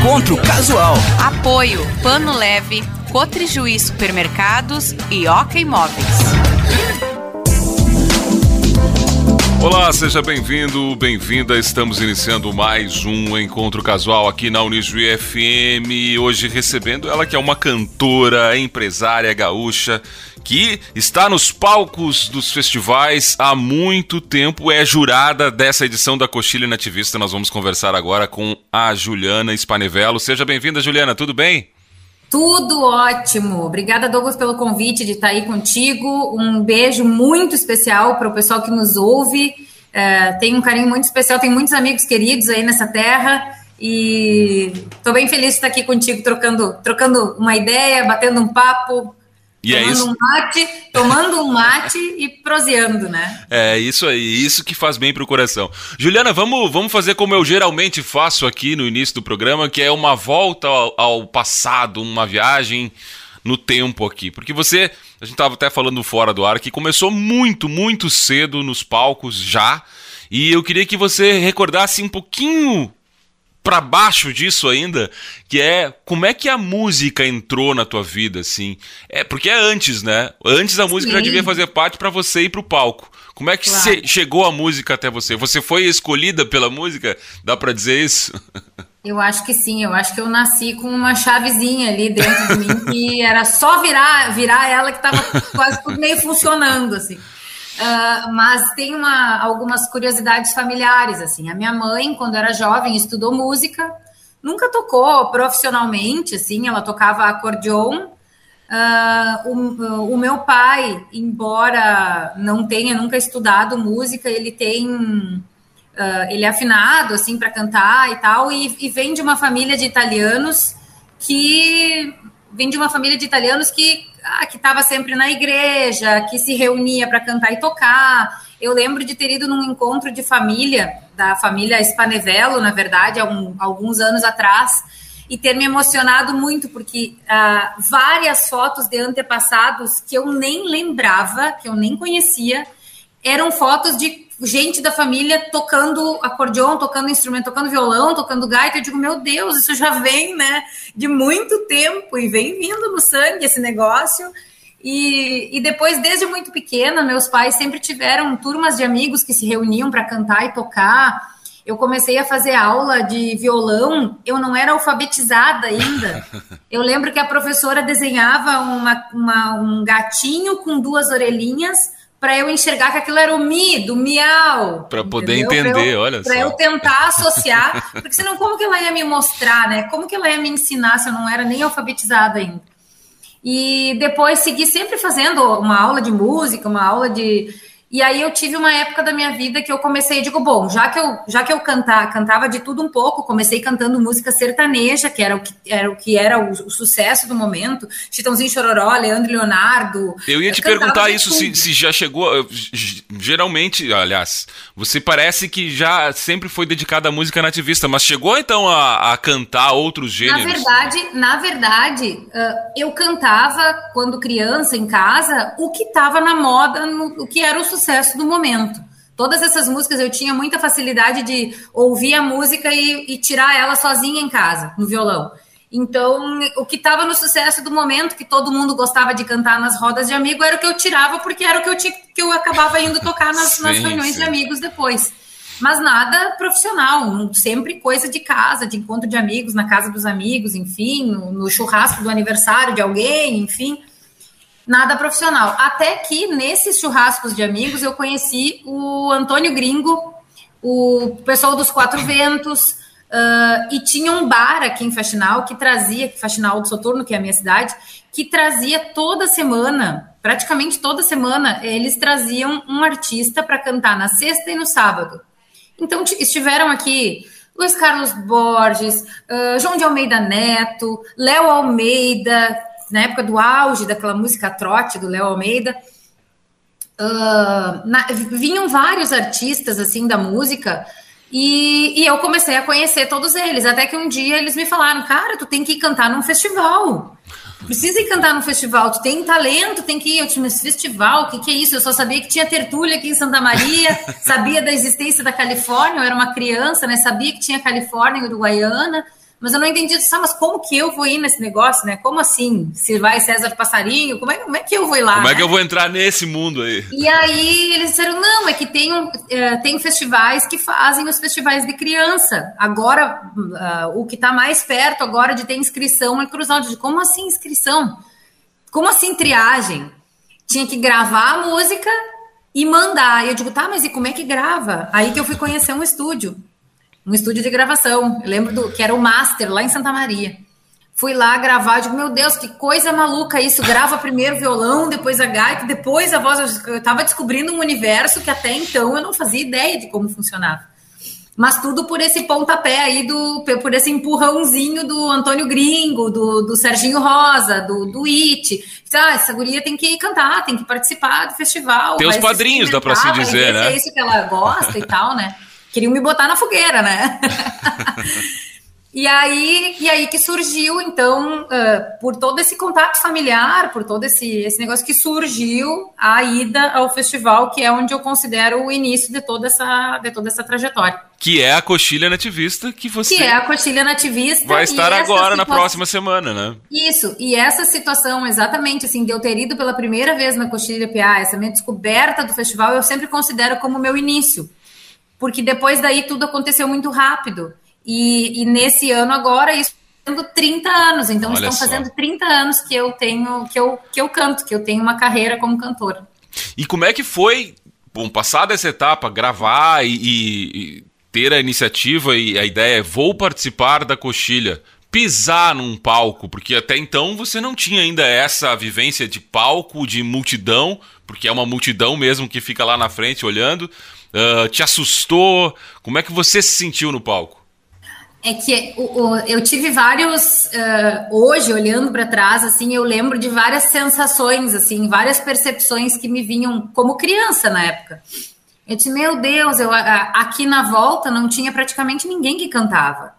Encontro Casual. Apoio Pano Leve, Cotrijuí Supermercados e Oca Imóveis. Olá, seja bem-vindo, bem-vinda. Estamos iniciando mais um encontro casual aqui na Unijuí FM. Hoje recebendo ela que é uma cantora, empresária gaúcha que está nos palcos dos festivais há muito tempo, é jurada dessa edição da Coxilha Nativista. Nós vamos conversar agora com a Juliana Spanevelo. Seja bem-vinda, Juliana, tudo bem? Tudo ótimo. Obrigada, Douglas, pelo convite de estar aí contigo. Um beijo muito especial para o pessoal que nos ouve. É, tem um carinho muito especial, tem muitos amigos queridos aí nessa terra. E estou bem feliz de estar aqui contigo, trocando, trocando uma ideia, batendo um papo, e é tomando é isso. um mate, tomando um mate e proseando, né? É isso aí, isso que faz bem pro coração. Juliana, vamos, vamos fazer como eu geralmente faço aqui no início do programa, que é uma volta ao, ao passado, uma viagem no tempo aqui. Porque você, a gente tava até falando fora do ar, que começou muito, muito cedo nos palcos já. E eu queria que você recordasse um pouquinho para baixo disso ainda, que é como é que a música entrou na tua vida, assim? É porque é antes, né? Antes a música Sim. já devia fazer parte para você ir pro palco. Como é que claro. chegou a música até você? Você foi escolhida pela música? Dá para dizer isso? Eu acho que sim, eu acho que eu nasci com uma chavezinha ali dentro de mim que era só virar, virar ela que tava quase tudo meio funcionando assim. Uh, mas tem uma, algumas curiosidades familiares, assim. A minha mãe, quando era jovem, estudou música, nunca tocou profissionalmente, assim, ela tocava acordeon. Uh, o, o, meu pai, embora não tenha nunca estudado música, ele tem... Uh, ele é afinado, assim, para cantar e tal, e, e vem de uma família de italianos que... Vem de uma família de italianos que ah, que estava sempre na igreja, que se reunia para cantar e tocar. Eu lembro de ter ido num encontro de família, da família Spanevelo, na verdade, um, alguns anos atrás, e ter me emocionado muito, porque ah, várias fotos de antepassados que eu nem lembrava, que eu nem conhecia, eram fotos de gente da família tocando acordeon, tocando instrumento, tocando violão, tocando gaita. Eu digo, meu Deus, isso já vem, né, de muito tempo e vem vindo no sangue esse negócio. E, e depois, desde muito pequena, meus pais sempre tiveram turmas de amigos que se reuniam para cantar e tocar. Eu comecei a fazer aula de violão, eu não era alfabetizada ainda. Eu lembro que a professora desenhava uma, uma, um gatinho com duas orelhinhas para eu enxergar que aquilo era o mi, do miau. Para poder entender, pra eu, olha pra só. Para eu tentar associar, porque senão como que ela ia me mostrar, né? Como que ela ia me ensinar se eu não era nem alfabetizada ainda? E depois segui sempre fazendo uma aula de música, uma aula de e aí eu tive uma época da minha vida que eu comecei, digo, bom, já que eu já que eu cantar, cantava de tudo um pouco, comecei cantando música sertaneja, que era o que era o, que era o, o sucesso do momento, Chitãozinho Chororó, Leandro Leonardo. Eu ia te perguntar isso, se, se já chegou. Geralmente, aliás, você parece que já sempre foi dedicada à música nativista, mas chegou então a, a cantar outros gêneros? Na verdade, na verdade, eu cantava quando criança em casa o que estava na moda, no, o que era o sucesso sucesso do momento. Todas essas músicas eu tinha muita facilidade de ouvir a música e, e tirar ela sozinha em casa, no violão. Então, o que estava no sucesso do momento, que todo mundo gostava de cantar nas rodas de amigo, era o que eu tirava, porque era o que eu, tinha, que eu acabava indo tocar nas, sim, nas reuniões sim. de amigos depois. Mas nada profissional, sempre coisa de casa, de encontro de amigos, na casa dos amigos, enfim, no, no churrasco do aniversário de alguém, enfim nada profissional. Até que nesses churrascos de amigos eu conheci o Antônio Gringo, o pessoal dos Quatro Ventos, uh, e tinha um bar aqui em Faxinal que trazia, Faxinal do Soturno, que é a minha cidade, que trazia toda semana, praticamente toda semana, eles traziam um artista para cantar na sexta e no sábado. Então estiveram aqui Luiz Carlos Borges, uh, João de Almeida Neto, Léo Almeida, na época do auge daquela música trote do Léo Almeida, uh, na, vinham vários artistas assim da música e, e, eu comecei a conhecer todos eles. Até que um dia eles me falaram, cara, tu tem que ir cantar num festival. Precisa ir cantar num festival, tu tem talento, tem que ir. Eu tinha esse festival, o que, que é isso? Eu só sabia que tinha tertúlia aqui em Santa Maria, sabia da existência da Califórnia, eu era uma criança, né? Sabia que tinha Califórnia e Uruguaiana mas eu não entendi, sabe, mas como que eu vou ir nesse negócio, né? Como assim? Se vai César Passarinho, como é, como é que eu vou ir lá? Como né? é que eu vou entrar nesse mundo aí? E aí eles disseram, não, é que tem, é, tem festivais que fazem os festivais de criança. Agora, uh, o que está mais perto agora de ter inscrição é Cruzal. Como assim inscrição? Como assim triagem? Tinha que gravar a música e mandar. E eu digo, tá, mas e como é que grava? Aí que eu fui conhecer um estúdio um estúdio de gravação. Eu lembro do, que era o Master, lá em Santa Maria. Fui lá gravar, digo, meu Deus, que coisa maluca isso. Grava primeiro violão, depois a gaita, depois a voz. Eu estava descobrindo um universo que até então eu não fazia ideia de como funcionava. Mas tudo por esse pontapé aí, do, por esse empurrãozinho do Antônio Gringo, do, do Serginho Rosa, do, do It. Ah, essa guria tem que cantar, tem que participar do festival. Tem os padrinhos, dá para se dizer, né? É isso que ela gosta e tal, né? Queriam me botar na fogueira, né? e aí, e aí que surgiu, então, uh, por todo esse contato familiar, por todo esse, esse negócio que surgiu a ida ao festival, que é onde eu considero o início de toda essa, de toda essa trajetória. Que é a coxilha nativista que você. Que é a coxilha nativista. Vai estar agora na próxima semana, né? Isso, e essa situação, exatamente assim, de eu ter ido pela primeira vez na coxilha PA, essa minha descoberta do festival, eu sempre considero como meu início porque depois daí tudo aconteceu muito rápido. E, e nesse ano agora, isso fazendo 30 anos. Então, Olha estão só. fazendo 30 anos que eu tenho, que eu, que eu canto, que eu tenho uma carreira como cantora. E como é que foi, bom, passada essa etapa, gravar e, e ter a iniciativa e a ideia é vou participar da coxilha, pisar num palco, porque até então você não tinha ainda essa vivência de palco, de multidão, porque é uma multidão mesmo que fica lá na frente olhando. Uh, te assustou? Como é que você se sentiu no palco? É que o, o, eu tive vários uh, hoje olhando para trás assim eu lembro de várias sensações assim várias percepções que me vinham como criança na época eu disse meu Deus eu aqui na volta não tinha praticamente ninguém que cantava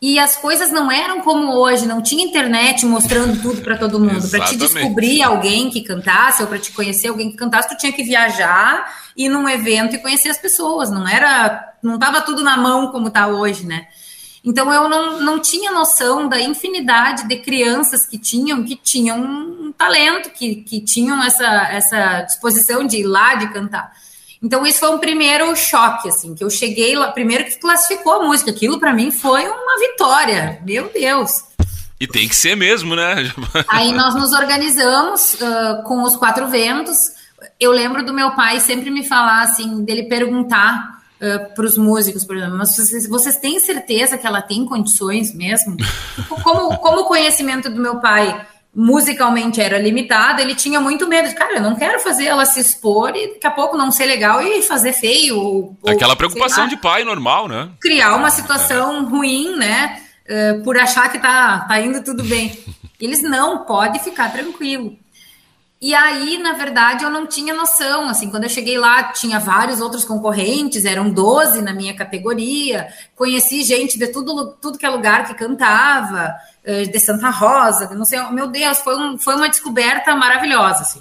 e as coisas não eram como hoje, não tinha internet mostrando tudo para todo mundo. Para te descobrir alguém que cantasse ou para te conhecer alguém que cantasse, tu tinha que viajar, ir num evento e conhecer as pessoas. Não era, não estava tudo na mão como está hoje, né? Então eu não, não tinha noção da infinidade de crianças que tinham que tinham um talento, que, que tinham essa, essa disposição de ir lá, de cantar. Então, isso foi um primeiro choque, assim, que eu cheguei lá, primeiro que classificou a música. Aquilo para mim foi uma vitória. Meu Deus. E tem que ser mesmo, né? Aí nós nos organizamos uh, com os quatro ventos. Eu lembro do meu pai sempre me falar assim, dele perguntar uh, para os músicos, por exemplo, mas vocês, vocês têm certeza que ela tem condições mesmo? Como, como o conhecimento do meu pai musicalmente era limitada, ele tinha muito medo de, cara, eu não quero fazer ela se expor e daqui a pouco não ser legal e fazer feio. Ou, Aquela preocupação lá, de pai normal, né? Criar uma situação é. ruim, né? Uh, por achar que tá, tá indo tudo bem. Eles não, pode ficar tranquilo. E aí, na verdade, eu não tinha noção. Assim, quando eu cheguei lá, tinha vários outros concorrentes, eram 12 na minha categoria. Conheci gente de tudo, tudo que é lugar que cantava. Eh, de Santa Rosa, não sei, meu Deus, foi, um, foi uma descoberta maravilhosa, assim.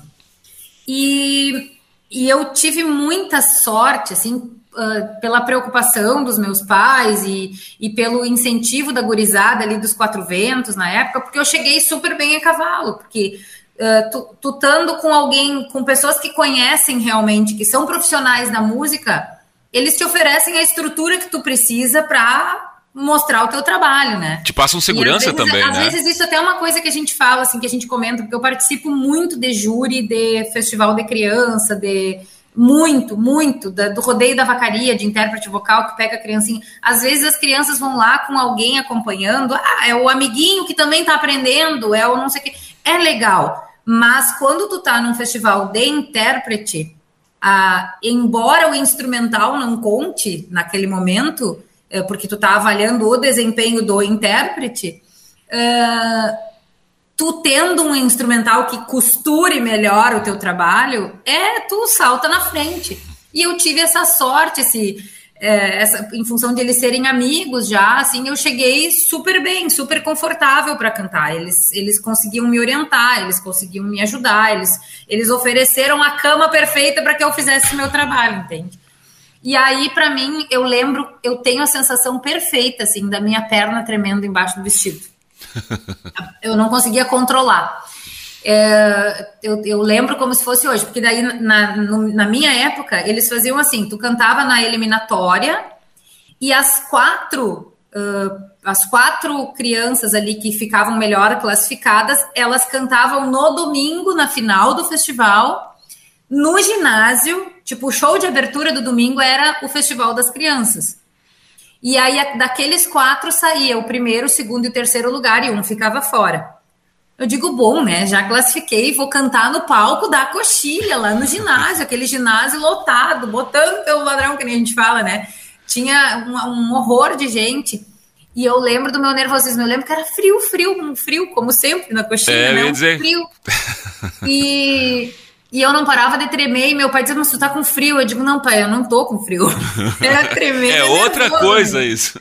E, e eu tive muita sorte, assim, uh, pela preocupação dos meus pais e, e pelo incentivo da gurizada ali dos quatro ventos na época, porque eu cheguei super bem a cavalo, porque uh, tu, tu estando com alguém, com pessoas que conhecem realmente, que são profissionais da música, eles te oferecem a estrutura que tu precisa para mostrar o teu trabalho, né? Te passam segurança vezes, também, às né? Às vezes existe até uma coisa que a gente fala, assim, que a gente comenta, porque eu participo muito de júri de festival de criança, de muito, muito, da, do rodeio da vacaria, de intérprete vocal que pega a criancinha. Às vezes as crianças vão lá com alguém acompanhando, ah, é o amiguinho que também tá aprendendo, é o não sei o que. É legal, mas quando tu tá num festival de intérprete, ah, embora o instrumental não conte naquele momento, é, porque tu está avaliando o desempenho do intérprete, uh, tu tendo um instrumental que costure melhor o teu trabalho, é tu salta na frente. E eu tive essa sorte, esse, é, essa, em função de eles serem amigos já, assim, eu cheguei super bem, super confortável para cantar. Eles, eles conseguiam me orientar, eles conseguiam me ajudar, eles, eles ofereceram a cama perfeita para que eu fizesse meu trabalho, entende? E aí, para mim, eu lembro, eu tenho a sensação perfeita, assim, da minha perna tremendo embaixo do vestido. eu não conseguia controlar. É, eu, eu, lembro como se fosse hoje, porque daí na, no, na minha época eles faziam assim: tu cantava na eliminatória e as quatro uh, as quatro crianças ali que ficavam melhor classificadas, elas cantavam no domingo na final do festival no ginásio. Tipo, o show de abertura do domingo era o festival das crianças. E aí daqueles quatro saía o primeiro, o segundo e o terceiro lugar e um ficava fora. Eu digo, bom, né? Já classifiquei, vou cantar no palco da coxilha, lá no ginásio, aquele ginásio lotado, botando pelo ladrão, que nem a gente fala, né? Tinha um, um, horror de gente. E eu lembro do meu nervosismo, eu lembro que era frio, frio, um frio, como sempre na coxilha, é, né? Um dizer... frio. E, e eu não parava de tremer, e meu pai dizia, mas tu tá com frio. Eu digo, não, pai, eu não tô com frio. Era tremer. é outra nervoso. coisa isso.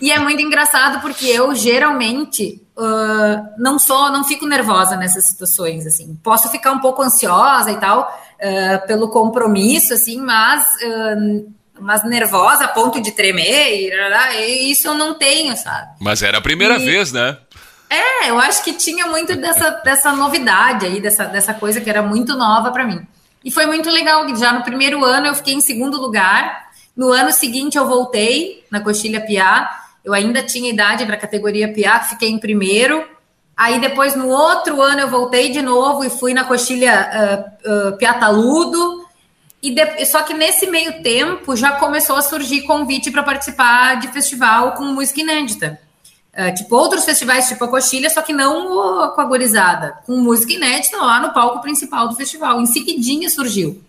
E é muito engraçado, porque eu geralmente uh, não sou, não fico nervosa nessas situações, assim. Posso ficar um pouco ansiosa e tal, uh, pelo compromisso, assim, mas... Uh, mas nervosa a ponto de tremer, e, isso eu não tenho, sabe? Mas era a primeira e, vez, né? É, eu acho que tinha muito dessa, dessa novidade aí, dessa, dessa coisa que era muito nova para mim. E foi muito legal, já no primeiro ano eu fiquei em segundo lugar, no ano seguinte eu voltei na Coxilha Piá, eu ainda tinha idade para a categoria PA, fiquei em primeiro. Aí depois, no outro ano, eu voltei de novo e fui na coxilha uh, uh, Piataludo. E de... Só que nesse meio tempo já começou a surgir convite para participar de festival com música inédita. Uh, tipo outros festivais, tipo a Coxilha, só que não com a gorizada, com música inédita lá no palco principal do festival. Em seguidinha surgiu.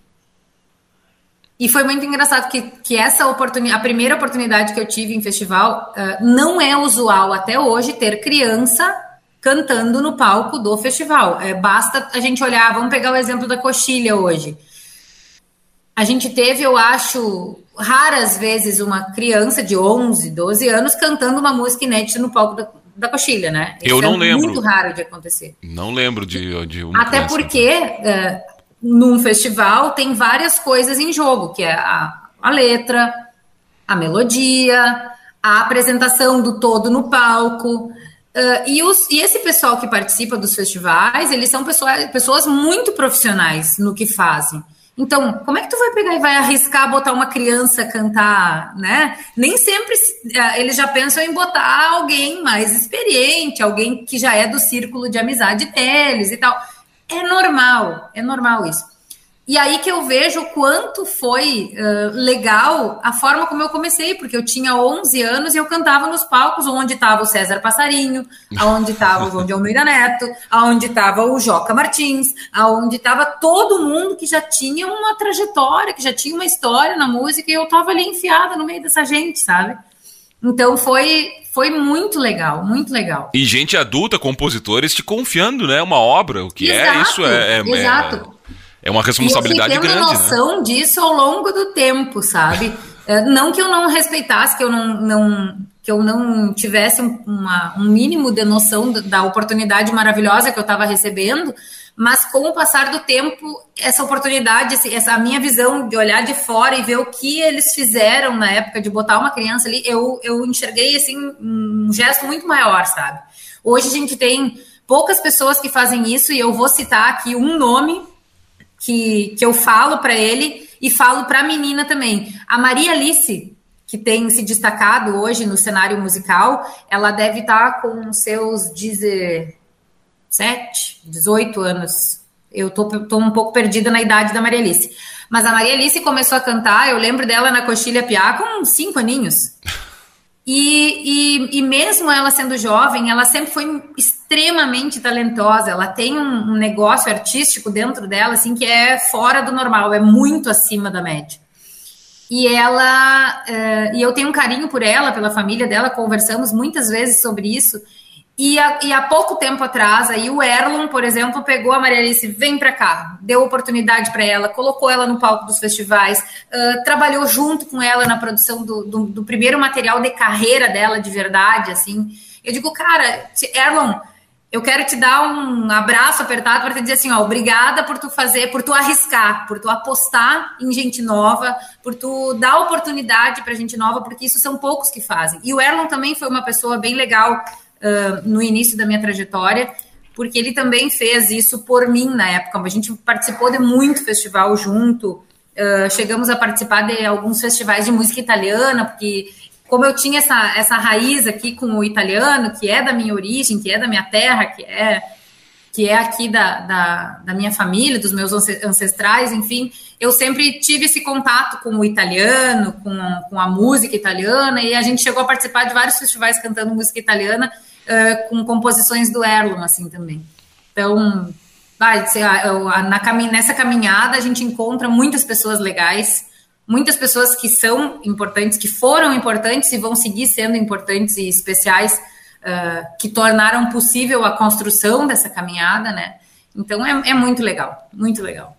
E foi muito engraçado que, que essa oportunidade, a primeira oportunidade que eu tive em festival, uh, não é usual até hoje ter criança cantando no palco do festival. É, basta a gente olhar, vamos pegar o exemplo da coxilha hoje. A gente teve, eu acho, raras vezes uma criança de 11, 12 anos cantando uma música inédita no palco da, da coxilha, né? Isso eu não é lembro. muito raro de acontecer. Não lembro de, de uma Até criança. porque uh, num festival tem várias coisas em jogo, que é a, a letra, a melodia, a apresentação do todo no palco. Uh, e, os, e, esse pessoal que participa dos festivais, eles são pessoas, pessoas muito profissionais no que fazem. Então, como é que tu vai pegar e vai arriscar botar uma criança cantar, né? Nem sempre uh, eles já pensam em botar alguém mais experiente, alguém que já é do círculo de amizade deles e tal. É normal, é normal isso. E aí que eu vejo o quanto foi uh, legal a forma como eu comecei, porque eu tinha 11 anos e eu cantava nos palcos onde estava o César Passarinho, aonde estava o João de Almeida Neto, aonde estava o Joca Martins, aonde estava todo mundo que já tinha uma trajetória, que já tinha uma história na música e eu estava ali enfiada no meio dessa gente, sabe? Então foi foi muito legal, muito legal. E gente adulta, compositores te confiando, né? Uma obra, o que é, exato, é isso é, é exato. É, é uma responsabilidade e eu grande. Eu né? noção né? disso ao longo do tempo, sabe? É, não que eu não respeitasse, que eu não, não que eu não tivesse uma, um mínimo de noção da oportunidade maravilhosa que eu estava recebendo, mas com o passar do tempo, essa oportunidade, essa minha visão de olhar de fora e ver o que eles fizeram na época de botar uma criança ali, eu, eu enxerguei assim um gesto muito maior, sabe? Hoje a gente tem poucas pessoas que fazem isso e eu vou citar aqui um nome que, que eu falo para ele e falo para a menina também. A Maria Alice, que tem se destacado hoje no cenário musical, ela deve estar tá com seus 17, 18 anos. Eu tô, tô um pouco perdida na idade da Maria Alice. Mas a Maria Alice começou a cantar, eu lembro dela na Coxilha Piá com cinco aninhos. E, e, e, mesmo ela sendo jovem, ela sempre foi extremamente talentosa. Ela tem um, negócio artístico dentro dela, assim, que é fora do normal, é muito acima da média. E ela, uh, e eu tenho um carinho por ela, pela família dela, conversamos muitas vezes sobre isso. E, a, e há pouco tempo atrás, aí o Erlon, por exemplo, pegou a Maria Alice, vem para cá, deu oportunidade para ela, colocou ela no palco dos festivais, uh, trabalhou junto com ela na produção do, do, do, primeiro material de carreira dela de verdade, assim. Eu digo, cara, Erlon, eu quero te dar um abraço apertado para te dizer assim, ó, obrigada por tu fazer, por tu arriscar, por tu apostar em gente nova, por tu dar oportunidade para gente nova, porque isso são poucos que fazem. E o Erlon também foi uma pessoa bem legal uh, no início da minha trajetória, porque ele também fez isso por mim na época. A gente participou de muito festival junto, uh, chegamos a participar de alguns festivais de música italiana, porque como eu tinha essa, essa raiz aqui com o italiano, que é da minha origem, que é da minha terra, que é que é aqui da, da, da, minha família, dos meus ancestrais, enfim, eu sempre tive esse contato com o italiano, com, com a música italiana, e a gente chegou a participar de vários festivais cantando música italiana uh, com composições do Erlon, assim, também. Então, vai, na, nessa caminhada a gente encontra muitas pessoas legais, muitas pessoas que são importantes, que foram importantes e vão seguir sendo importantes e especiais, uh, que tornaram possível a construção dessa caminhada, né? Então é, é muito legal, muito legal.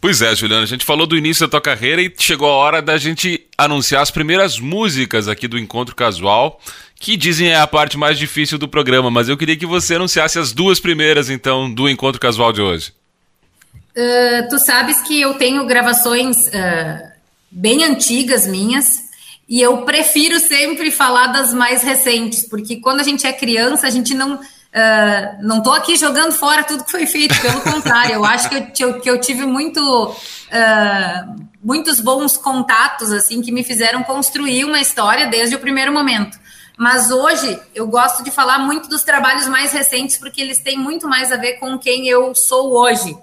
Pois é, Juliana, a gente falou do início da tua carreira e chegou a hora da gente anunciar as primeiras músicas aqui do Encontro Casual, que dizem é a parte mais difícil do programa, mas eu queria que você anunciasse as duas primeiras, então, do Encontro Casual de hoje. Uh, tu sabes que eu tenho gravações uh, bem antigas minhas, e eu prefiro sempre falar das mais recentes, porque quando a gente é criança, a gente não. Uh, não estou aqui jogando fora tudo que foi feito, pelo contrário, eu acho que eu, que eu tive muito, uh, muitos bons contatos assim que me fizeram construir uma história desde o primeiro momento. Mas hoje eu gosto de falar muito dos trabalhos mais recentes, porque eles têm muito mais a ver com quem eu sou hoje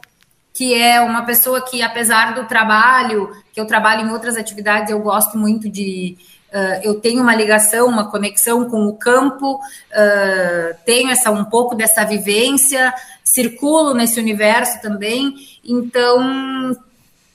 que é uma pessoa que, apesar do trabalho, que eu trabalho em outras atividades, eu gosto muito de. Uh, eu tenho uma ligação, uma conexão com o campo, uh, tenho essa um pouco dessa vivência, circulo nesse universo também, então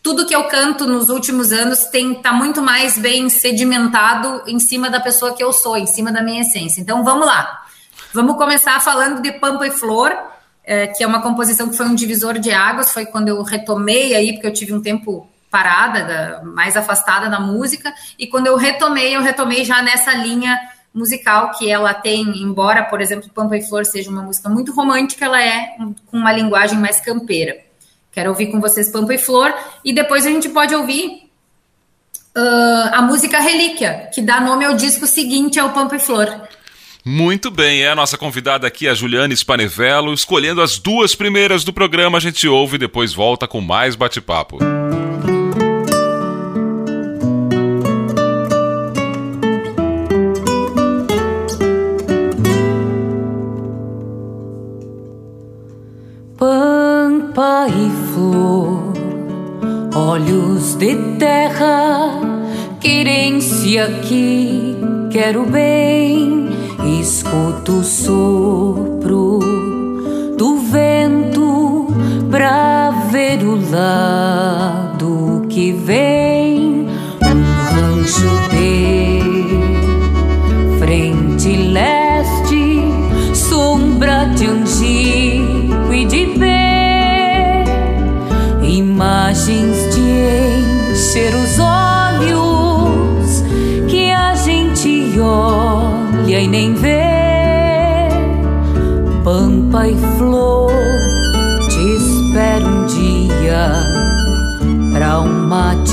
tudo que eu canto nos últimos anos tem tá muito mais bem sedimentado em cima da pessoa que eu sou, em cima da minha essência. Então vamos lá. Vamos começar falando de Pampa e Flor, é, que é uma composição que foi um divisor de águas, foi quando eu retomei aí, porque eu tive um tempo parada, da, mais afastada da música, e quando eu retomei, eu retomei já nessa linha musical que ela tem, embora, por exemplo, Pampa e Flor seja uma música muito romântica, ela é com uma linguagem mais campeira. Quero ouvir com vocês Pampa e Flor, e depois a gente pode ouvir uh, a música Relíquia, que dá nome ao disco seguinte, ao Pampa e Flor. Muito bem, é a nossa convidada aqui, a Juliane Spanevello, escolhendo as duas primeiras do programa. A gente ouve e depois volta com mais bate-papo. Pampa e flor, olhos de terra, querência que quero bem escuto o sopro do vento pra ver o lado que vem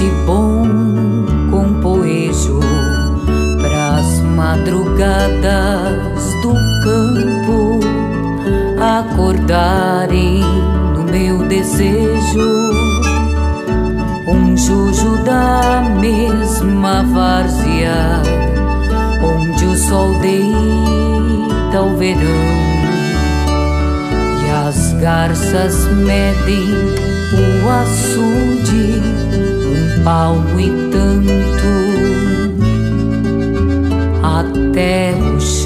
mate bom com poejo, pras madrugadas do campo acordarem no meu desejo. Um juju da mesma várzea onde o sol deita o verão as garças medem o açude, palmo e tanto até o chão.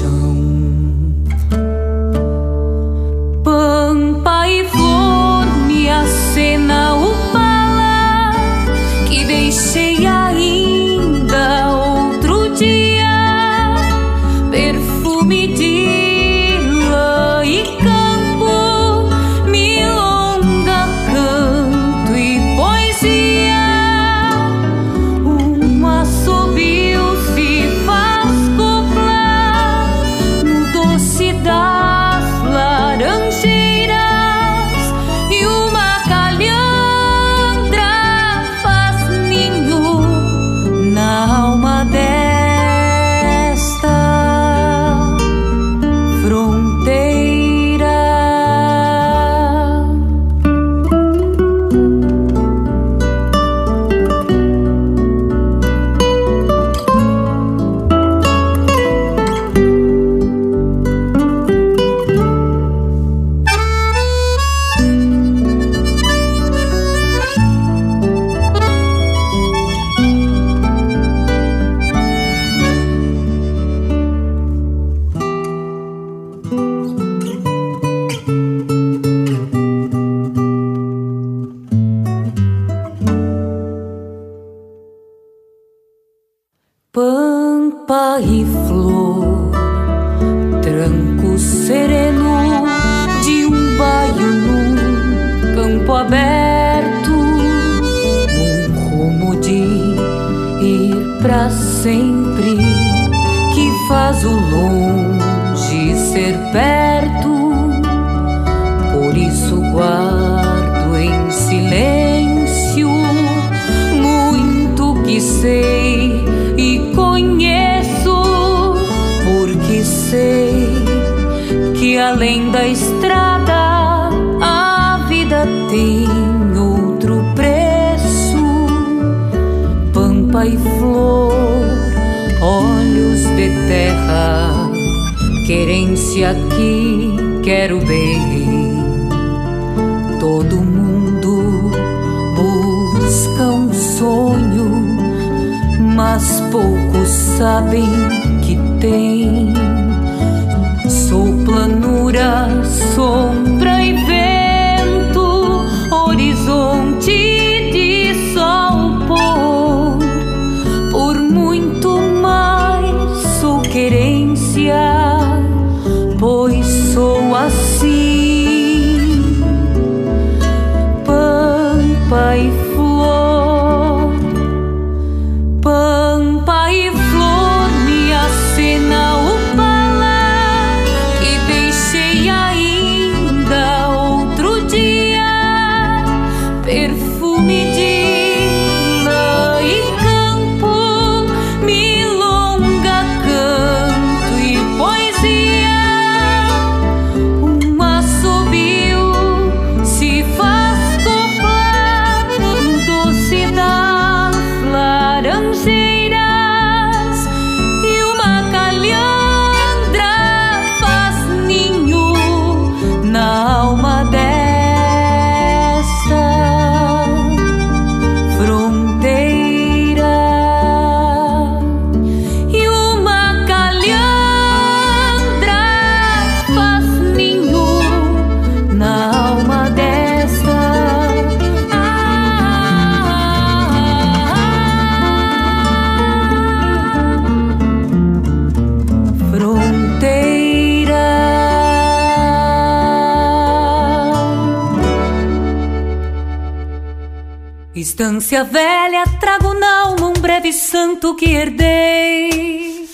Estância velha, trago na alma um breve santo que herdei.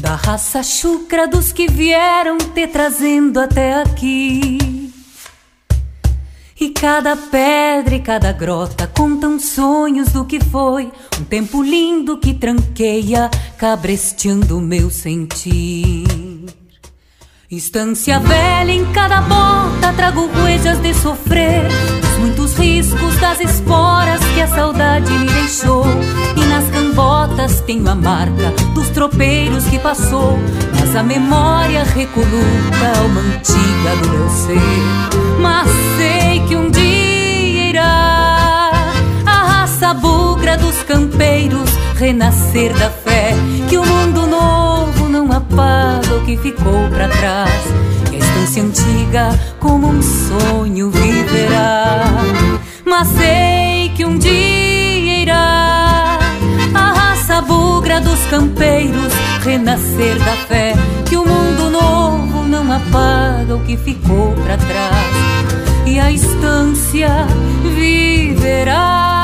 Da raça chucra dos que vieram te trazendo até aqui. E cada pedra e cada grota contam sonhos do que foi. Um tempo lindo que tranqueia, cabresteando meu sentir. Estância velha em cada bota, trago huellas de sofrer. Os muitos riscos das esporas que a saudade me deixou. E nas cambotas tenho a marca dos tropeiros que passou. Mas a memória recoluta alma antiga do meu ser. Mas sei que um dia irá a raça bugra dos campeiros renascer da fé. Que o mundo novo o que ficou pra trás. Que a estância antiga, como um sonho, viverá. Mas sei que um dia irá a raça bugra dos campeiros renascer da fé. Que o mundo novo não apaga o que ficou pra trás. E a estância viverá.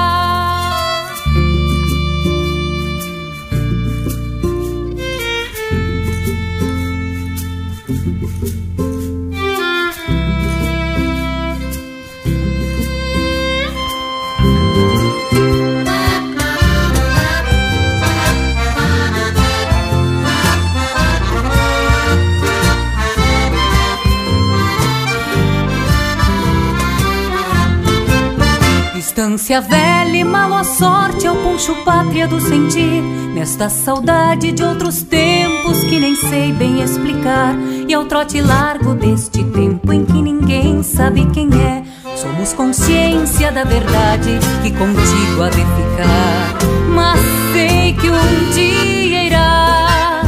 Estância velha e mal a sorte, eu puncho pátria do sentir. Nesta saudade de outros tempos que nem sei bem explicar. E ao trote largo deste tempo em que ninguém sabe quem é. Somos consciência da verdade que contigo há de ficar. Mas sei que um dia irá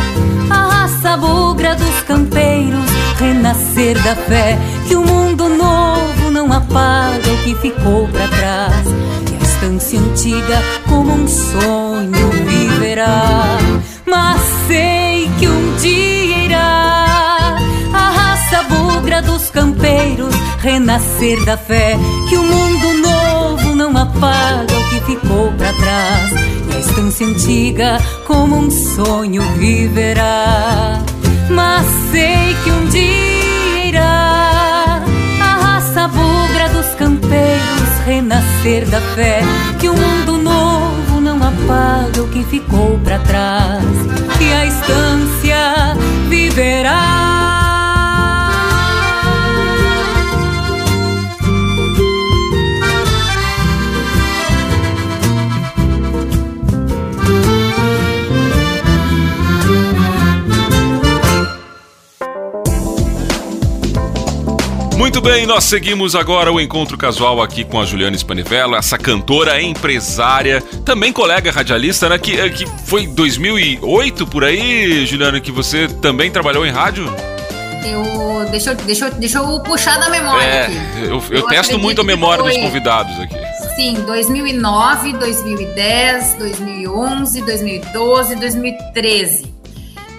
a raça bugra dos campeiros renascer da fé. Que o mundo novo não apaga o que ficou pra trás. E a estância antiga, como um sonho, viverá. Mas sei que um dia irá a raça bugra dos campeiros renascer da fé. Que o mundo novo não apaga o que ficou para trás. E a estância antiga, como um sonho, viverá. Mas sei que um dia irá raça bugra dos campeiros renascer da fé. Que o um mundo novo não apaga o que ficou para trás. E a estância viverá. Muito bem, nós seguimos agora o encontro casual aqui com a Juliana Spanivello, essa cantora empresária, também colega radialista, né? Que, eh, que foi 2008 por aí, Juliana, que você também trabalhou em rádio? Eu, deixa, eu, deixa, eu, deixa eu puxar da memória é, aqui. Eu, eu, eu testo muito a memória foi... dos convidados aqui. Sim, 2009, 2010, 2011, 2012, 2013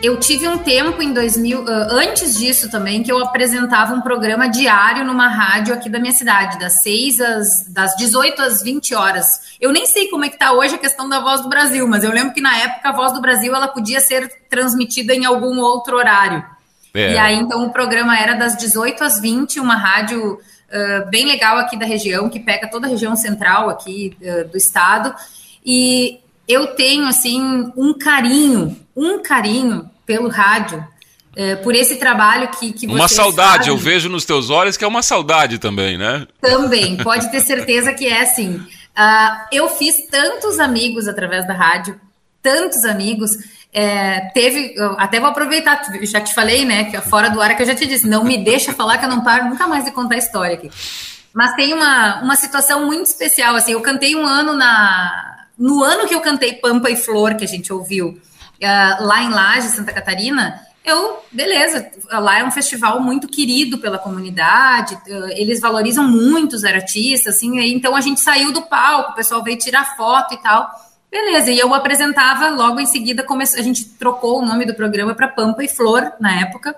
eu tive um tempo em 2000, antes disso também, que eu apresentava um programa diário numa rádio aqui da minha cidade, das 6 às das 18 às 20 horas. Eu nem sei como é que tá hoje a questão da Voz do Brasil, mas eu lembro que na época a Voz do Brasil ela podia ser transmitida em algum outro horário. É. E aí então o programa era das 18 às 20, uma rádio uh, bem legal aqui da região, que pega toda a região central aqui uh, do estado. E eu tenho assim um carinho, um carinho pelo rádio, é, por esse trabalho que, que Uma saudade, fazem. eu vejo nos teus olhos que é uma saudade também, né? Também, pode ter certeza que é assim. Uh, eu fiz tantos amigos através da rádio, tantos amigos. É, teve, até vou aproveitar, já te falei, né, que é fora do ar que eu já te disse, não me deixa falar que eu não paro nunca mais de contar a história aqui. Mas tem uma, uma situação muito especial, assim, eu cantei um ano na, no ano que eu cantei Pampa e Flor, que a gente ouviu, uh, lá em Laje, Santa Catarina, eu, beleza, lá é um festival muito querido pela comunidade, uh, eles valorizam muito os artistas, assim, então a gente saiu do palco, o pessoal veio tirar foto e tal. Beleza, e eu apresentava, logo em seguida a gente trocou o nome do programa para Pampa e Flor, na época.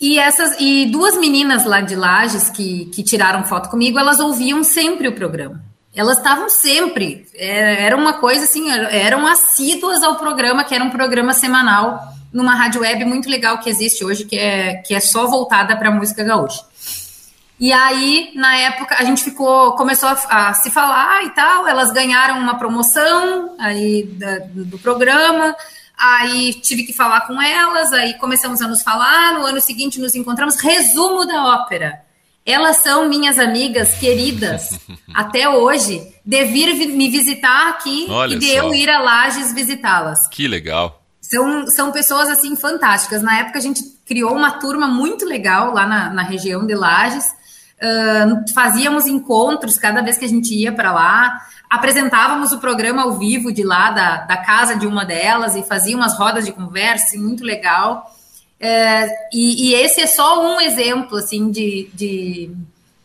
E essas e duas meninas lá de Lages que, que tiraram foto comigo, elas ouviam sempre o programa elas estavam sempre, é, era uma coisa assim, eram assíduas ao programa, que era um programa semanal numa rádio web muito legal que existe hoje, que é, que é só voltada para música gaúcha. E aí, na época, a gente ficou, começou a, a, se falar e tal, elas ganharam uma promoção aí da, do programa, aí tive que falar com elas, aí começamos a nos falar, no ano seguinte nos encontramos, resumo da ópera. Elas são minhas amigas queridas até hoje, de vir me visitar aqui Olha e de só. eu ir a Lages visitá-las. Que legal. São, são pessoas assim fantásticas. Na época a gente criou uma turma muito legal lá na, na região de Lages. Uh, fazíamos encontros cada vez que a gente ia para lá, apresentávamos o programa ao vivo de lá da, da casa de uma delas e fazia umas rodas de conversa, muito legal. É, e, e, esse é só um exemplo, assim, de, de,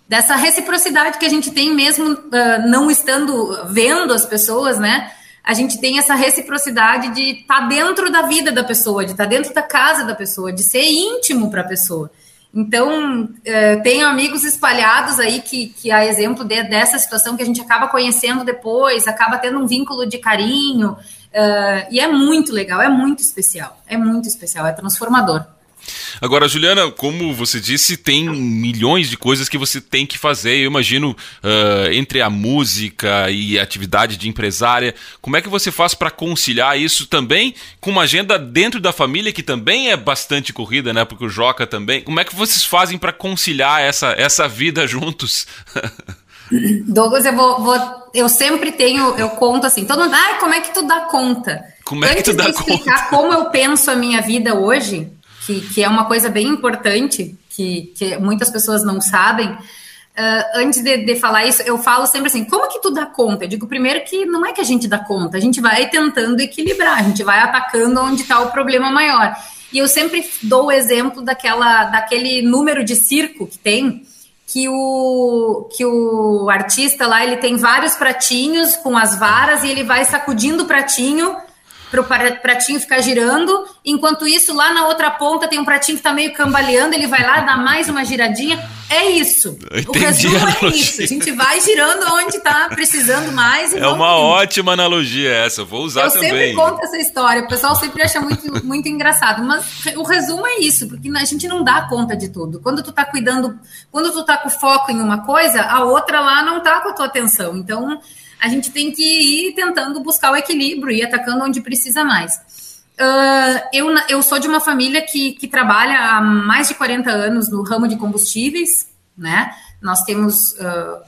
dessa reciprocidade que a gente tem mesmo uh, não estando vendo as pessoas, né? A gente tem essa reciprocidade de estar tá dentro da vida da pessoa, de estar tá dentro da casa da pessoa, de ser íntimo para a pessoa. Então, uh, tenho amigos espalhados aí que, que a exemplo de, dessa situação que a gente acaba conhecendo depois, acaba tendo um vínculo de carinho, Uh, e é muito legal, é muito especial, é muito especial, é transformador. Agora, Juliana, como você disse, tem milhões de coisas que você tem que fazer. Eu imagino uh, entre a música e a atividade de empresária, como é que você faz para conciliar isso também com uma agenda dentro da família que também é bastante corrida, né? Porque o Joca também. Como é que vocês fazem para conciliar essa, essa vida juntos? Douglas, eu vou, vou, eu sempre tenho, eu conto assim, todo mundo, ah, como é que tu dá conta? Como é que Antes tu dá de explicar conta? como eu penso a minha vida hoje, que, que é uma coisa bem importante, que, que muitas pessoas não sabem, uh, antes de, de, falar isso, eu falo sempre assim, como que tu dá conta? Eu digo primeiro que não é que a gente dá conta, a gente vai tentando equilibrar, a gente vai atacando onde está o problema maior. E eu sempre dou o exemplo daquela, daquele número de circo que tem, que o, que o artista lá ele tem vários pratinhos com as varas e ele vai sacudindo o pratinho para o pratinho ficar girando. Enquanto isso, lá na outra ponta tem um pratinho que está meio cambaleando, ele vai lá, dá mais uma giradinha. É isso. o resumo é isso. A gente vai girando onde está precisando mais. é uma indo. ótima analogia essa, eu vou usar eu também. Eu sempre conto essa história, o pessoal sempre acha muito, muito engraçado, mas o resumo é isso, porque a gente não dá conta de tudo. Quando tu está cuidando, quando tu está com foco em uma coisa, a outra lá não está com a tua atenção. Então, a gente tem que ir tentando buscar o equilíbrio e atacando onde precisa mais. Uh, eu, eu sou de uma família que, que trabalha há mais de 40 anos no ramo de combustíveis, né? Nós temos uh,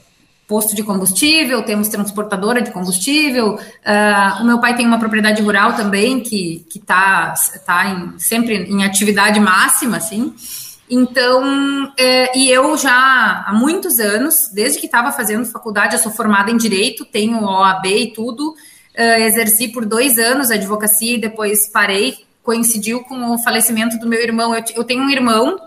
posto de combustível, temos transportadora de combustível. Uh, o meu pai tem uma propriedade rural também que está tá em, sempre em atividade máxima, assim. Então, é, e eu já há muitos anos, desde que estava fazendo faculdade, eu sou formada em Direito, tenho OAB e tudo, é, exerci por dois anos a advocacia e depois parei, coincidiu com o falecimento do meu irmão. Eu, eu tenho um irmão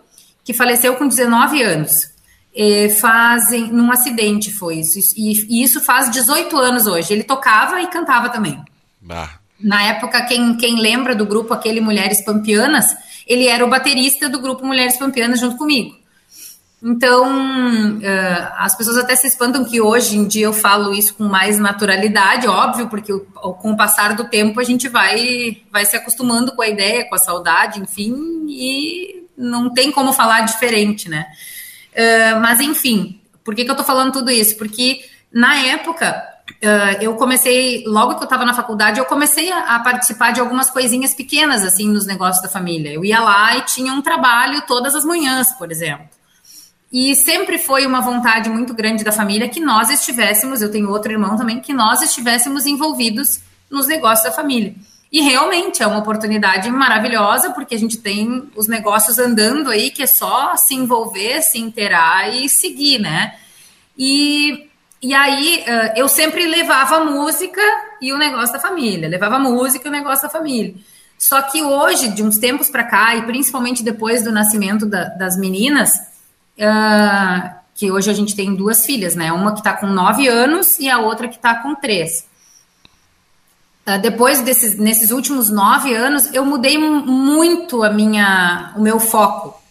que faleceu com 19 anos, é, fazem, num acidente foi isso, e, e, isso faz 18 anos hoje. Ele tocava e cantava também. Bah. Na época, quem, quem lembra do grupo aquele Mulheres Pampianas, ele era o baterista do grupo Mulheres Pampianas junto comigo. Então, uh, as pessoas até se espantam que hoje em dia eu falo isso com mais naturalidade, óbvio, porque com o passar do tempo a gente vai, vai se acostumando com a ideia, com a saudade, enfim, e não tem como falar diferente, né? Uh, mas, enfim, por que, que eu tô falando tudo isso? Porque na época Uh, eu comecei, logo que eu estava na faculdade, eu comecei a, a, participar de algumas coisinhas pequenas, assim, nos negócios da família. Eu ia lá e tinha um trabalho todas as manhãs, por exemplo. E sempre foi uma vontade muito grande da família que nós estivéssemos, eu tenho outro irmão também, que nós estivéssemos envolvidos nos negócios da família. E realmente é uma oportunidade maravilhosa, porque a gente tem os negócios andando aí, que é só se envolver, se inteirar e seguir, né? E e aí eu sempre levava música e o negócio da família, levava música e o negócio da família. Só que hoje, de uns tempos para cá, e principalmente depois do nascimento da, das meninas, uh, que hoje a gente tem duas filhas, né? Uma que está com nove anos e a outra que está com três. Uh, depois desses, nesses últimos nove anos, eu mudei muito a minha, o meu foco.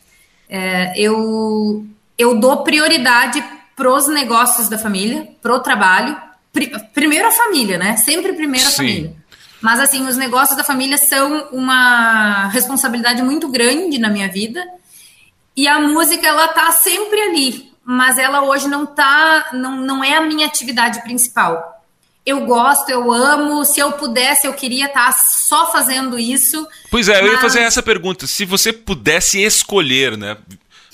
Uh, eu, eu dou prioridade pros negócios da família, pro trabalho. primeiro a família, né? Sempre primeiro a Sim. família. Mas assim, os negócios da família são uma responsabilidade muito grande na minha vida. E a música ela tá sempre ali, mas ela hoje não tá, não, não é a minha atividade principal. Eu gosto, eu amo. Se eu pudesse, eu queria estar tá só fazendo isso. Pois é, mas... eu ia fazer essa pergunta. Se você pudesse escolher, né?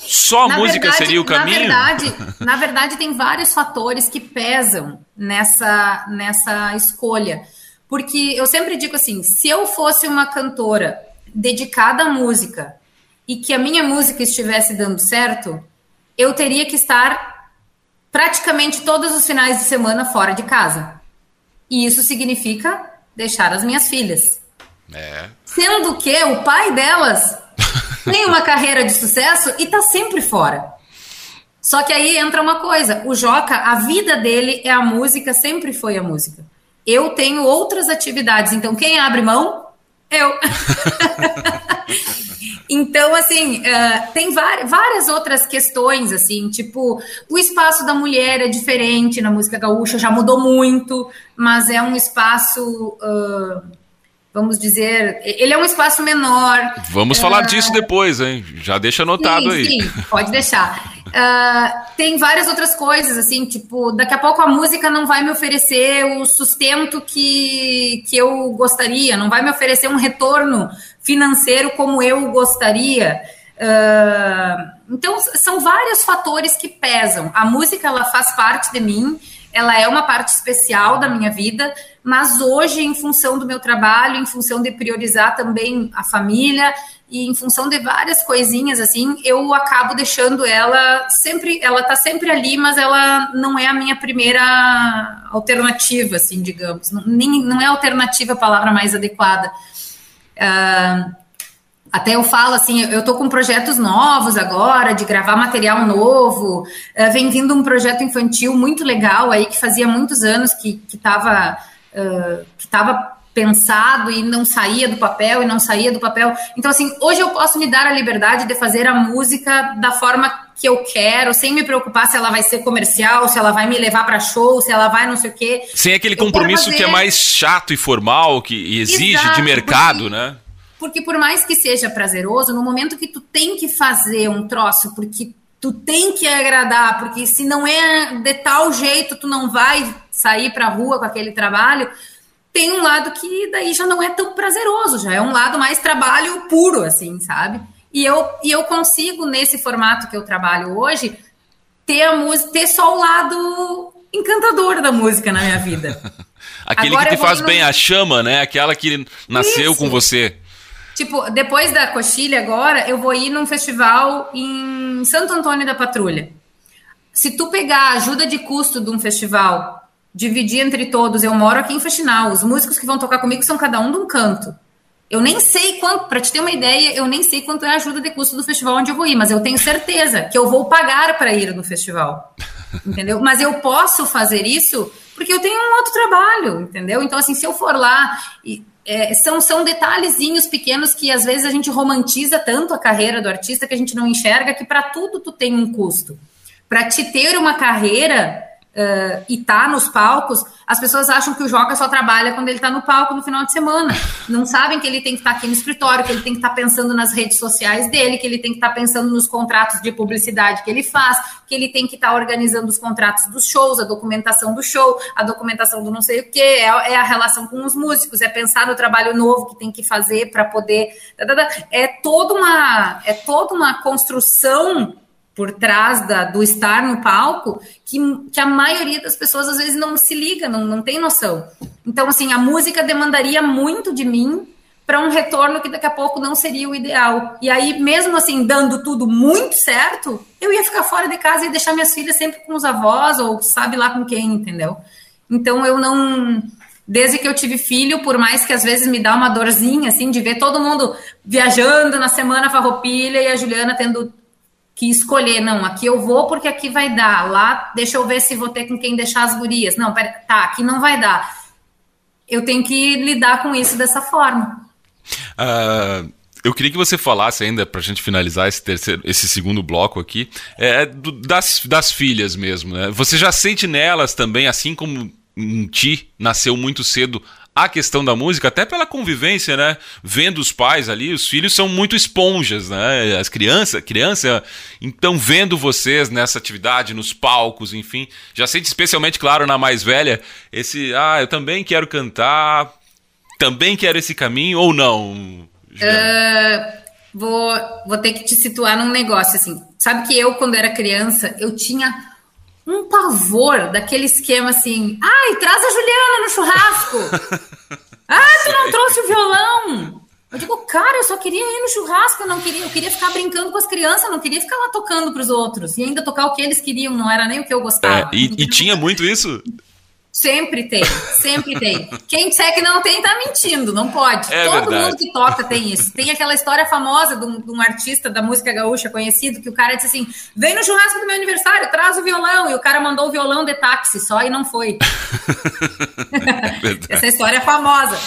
Só a na música verdade, seria o caminho? Na verdade, na verdade, tem vários fatores que pesam nessa, nessa escolha. Porque eu sempre digo assim: se eu fosse uma cantora dedicada à música e que a minha música estivesse dando certo, eu teria que estar praticamente todos os finais de semana fora de casa. E isso significa deixar as minhas filhas. É. Sendo que o pai delas tem uma carreira de sucesso e tá sempre fora. Só que aí entra uma coisa: o Joca, a vida dele é a música, sempre foi a música. Eu tenho outras atividades, então quem abre mão? Eu. então, assim, uh, tem várias outras questões, assim, tipo, o espaço da mulher é diferente na música gaúcha, já mudou muito, mas é um espaço. Uh, vamos dizer, ele é um espaço menor. Vamos uh, falar ah, disso depois, hein? Já deixa anotado sim, aí. Sim, pode deixar. Uh, tem várias outras coisas, assim, tipo, daqui a pouco a música não vai me oferecer o sustento que, que eu gostaria, não vai me oferecer um retorno financeiro como eu gostaria. Uh, então, são vários fatores que pesam. A música, ela faz parte de mim, ela é uma parte especial da minha vida, mas hoje, em função do meu trabalho, em função de priorizar também a família e em função de várias coisinhas assim, eu acabo deixando ela sempre, ela tá sempre ali, mas ela não é a minha primeira alternativa, assim, digamos. Não, nem, não é alternativa a palavra mais adequada. Uh, até eu falo assim, eu tô com projetos novos agora, de gravar material novo. Uh, vem vindo um projeto infantil muito legal aí, que fazia muitos anos que estava uh, que pensado e não saía do papel e não saía do papel. Então, assim, hoje eu posso me dar a liberdade de fazer a música da forma que eu quero, sem me preocupar se ela vai ser comercial, se ela vai me levar para show, se ela vai não sei o quê. Sem aquele compromisso fazer... que é mais chato e formal, que exige Exato, de mercado, porque, né? Porque por mais que seja prazeroso, no momento que tu tem que fazer um troço, porque tu tem que agradar, porque se não é de tal jeito, tu não vai sair para rua com aquele trabalho tem um lado que daí já não é tão prazeroso, já é um lado mais trabalho puro, assim, sabe? E eu, e eu consigo, nesse formato que eu trabalho hoje, ter a música, ter só o lado encantador da música na minha vida. Aquele Agora que te faz no... bem a chama, né? Aquela que nasceu Isso. com você. Tipo, depois da coxilha agora, eu vou ir num festival em Santo Antônio da Patrulha. Se tu pegar a ajuda de custo de um festival dividir entre todos. Eu moro aqui em Faxinal. Os músicos que vão tocar comigo são cada um de um canto. Eu nem sei quanto, para te ter uma ideia, eu nem sei quanto é a ajuda de custo do festival onde eu vou ir, mas eu tenho certeza que eu vou pagar para ir no festival. Entendeu? Mas eu posso fazer isso porque eu tenho um outro trabalho, entendeu? Então, assim, se eu for lá. É, são, são detalhezinhos pequenos que às vezes a gente romantiza tanto a carreira do artista que a gente não enxerga que para tudo tu tem um custo. Para te ter uma carreira, uh, e tá nos palcos, as pessoas acham que o Joca só trabalha quando ele tá no palco no final de semana. Não sabem que ele tem que estar tá aqui no escritório, que ele tem que estar tá pensando nas redes sociais dele, que ele tem que estar tá pensando nos contratos de publicidade que ele faz, que ele tem que estar tá organizando os contratos dos shows, a documentação do show, a documentação do não sei o que, é, é, a relação com os músicos, é pensar no trabalho novo que tem que fazer para poder. É toda uma, é toda uma construção por trás da, do estar no palco que, que a maioria das pessoas às vezes não se liga, não, não tem noção. Então, assim, a música demandaria muito de mim para um retorno que daqui a pouco não seria o ideal. E aí, mesmo assim, dando tudo muito certo, eu ia ficar fora de casa e deixar minhas filhas sempre com os avós, ou sabe lá com quem, entendeu? Então eu não. Desde que eu tive filho, por mais que às vezes me dá uma dorzinha, assim, de ver todo mundo viajando na semana farroupilha e a Juliana tendo que escolher, não, aqui eu vou porque aqui vai dar, lá deixa eu ver se vou ter com quem deixar as gurias. Não, pera, tá, aqui não vai dar. Eu tenho que lidar com isso dessa forma. Uh, eu queria que você falasse ainda, para a gente finalizar esse, terceiro, esse segundo bloco aqui, é, do, das, das filhas mesmo. Né? Você já sente nelas também, assim como em ti nasceu muito cedo a questão da música, até pela convivência, né? Vendo os pais ali, os filhos são muito esponjas, né? As crianças, criança, então vendo vocês nessa atividade, nos palcos, enfim, já sente especialmente claro na mais velha esse, ah, eu também quero cantar, também quero esse caminho ou não? Uh, vou, vou ter que te situar num negócio assim. Sabe que eu quando era criança eu tinha um pavor daquele esquema assim. Ai, traz a Juliana no churrasco. ah, tu não trouxe o violão. Eu digo, cara, eu só queria ir no churrasco, eu não queria, eu queria ficar brincando com as crianças, eu não queria ficar lá tocando para os outros e ainda tocar o que eles queriam, não era nem o que eu gostava. É, e, e tinha muito isso? Sempre tem, sempre tem. Quem disser que não tem, tá mentindo, não pode. É Todo verdade. mundo que toca tem isso. Tem aquela história famosa de um, de um, artista da música gaúcha conhecido, que o cara disse assim: vem no churrasco do meu aniversário, traz o violão. E o cara mandou o violão de táxi só e não foi. é Essa história é famosa.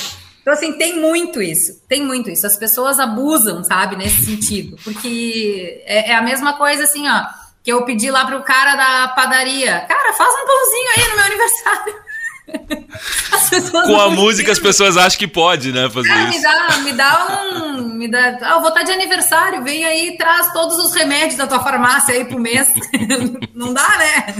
Então, assim, tem muito isso, tem muito isso. As pessoas abusam, sabe, nesse sentido. Porque é, é a mesma coisa assim, ó que eu pedi lá pro cara da padaria, cara, faz um pãozinho aí no meu aniversário. Com a música as pessoas acham que pode, né, fazer é, isso. Me dá, me dá um, me dá, ah, eu vou estar de aniversário, vem aí, traz todos os remédios da tua farmácia aí pro mês. Não dá, né?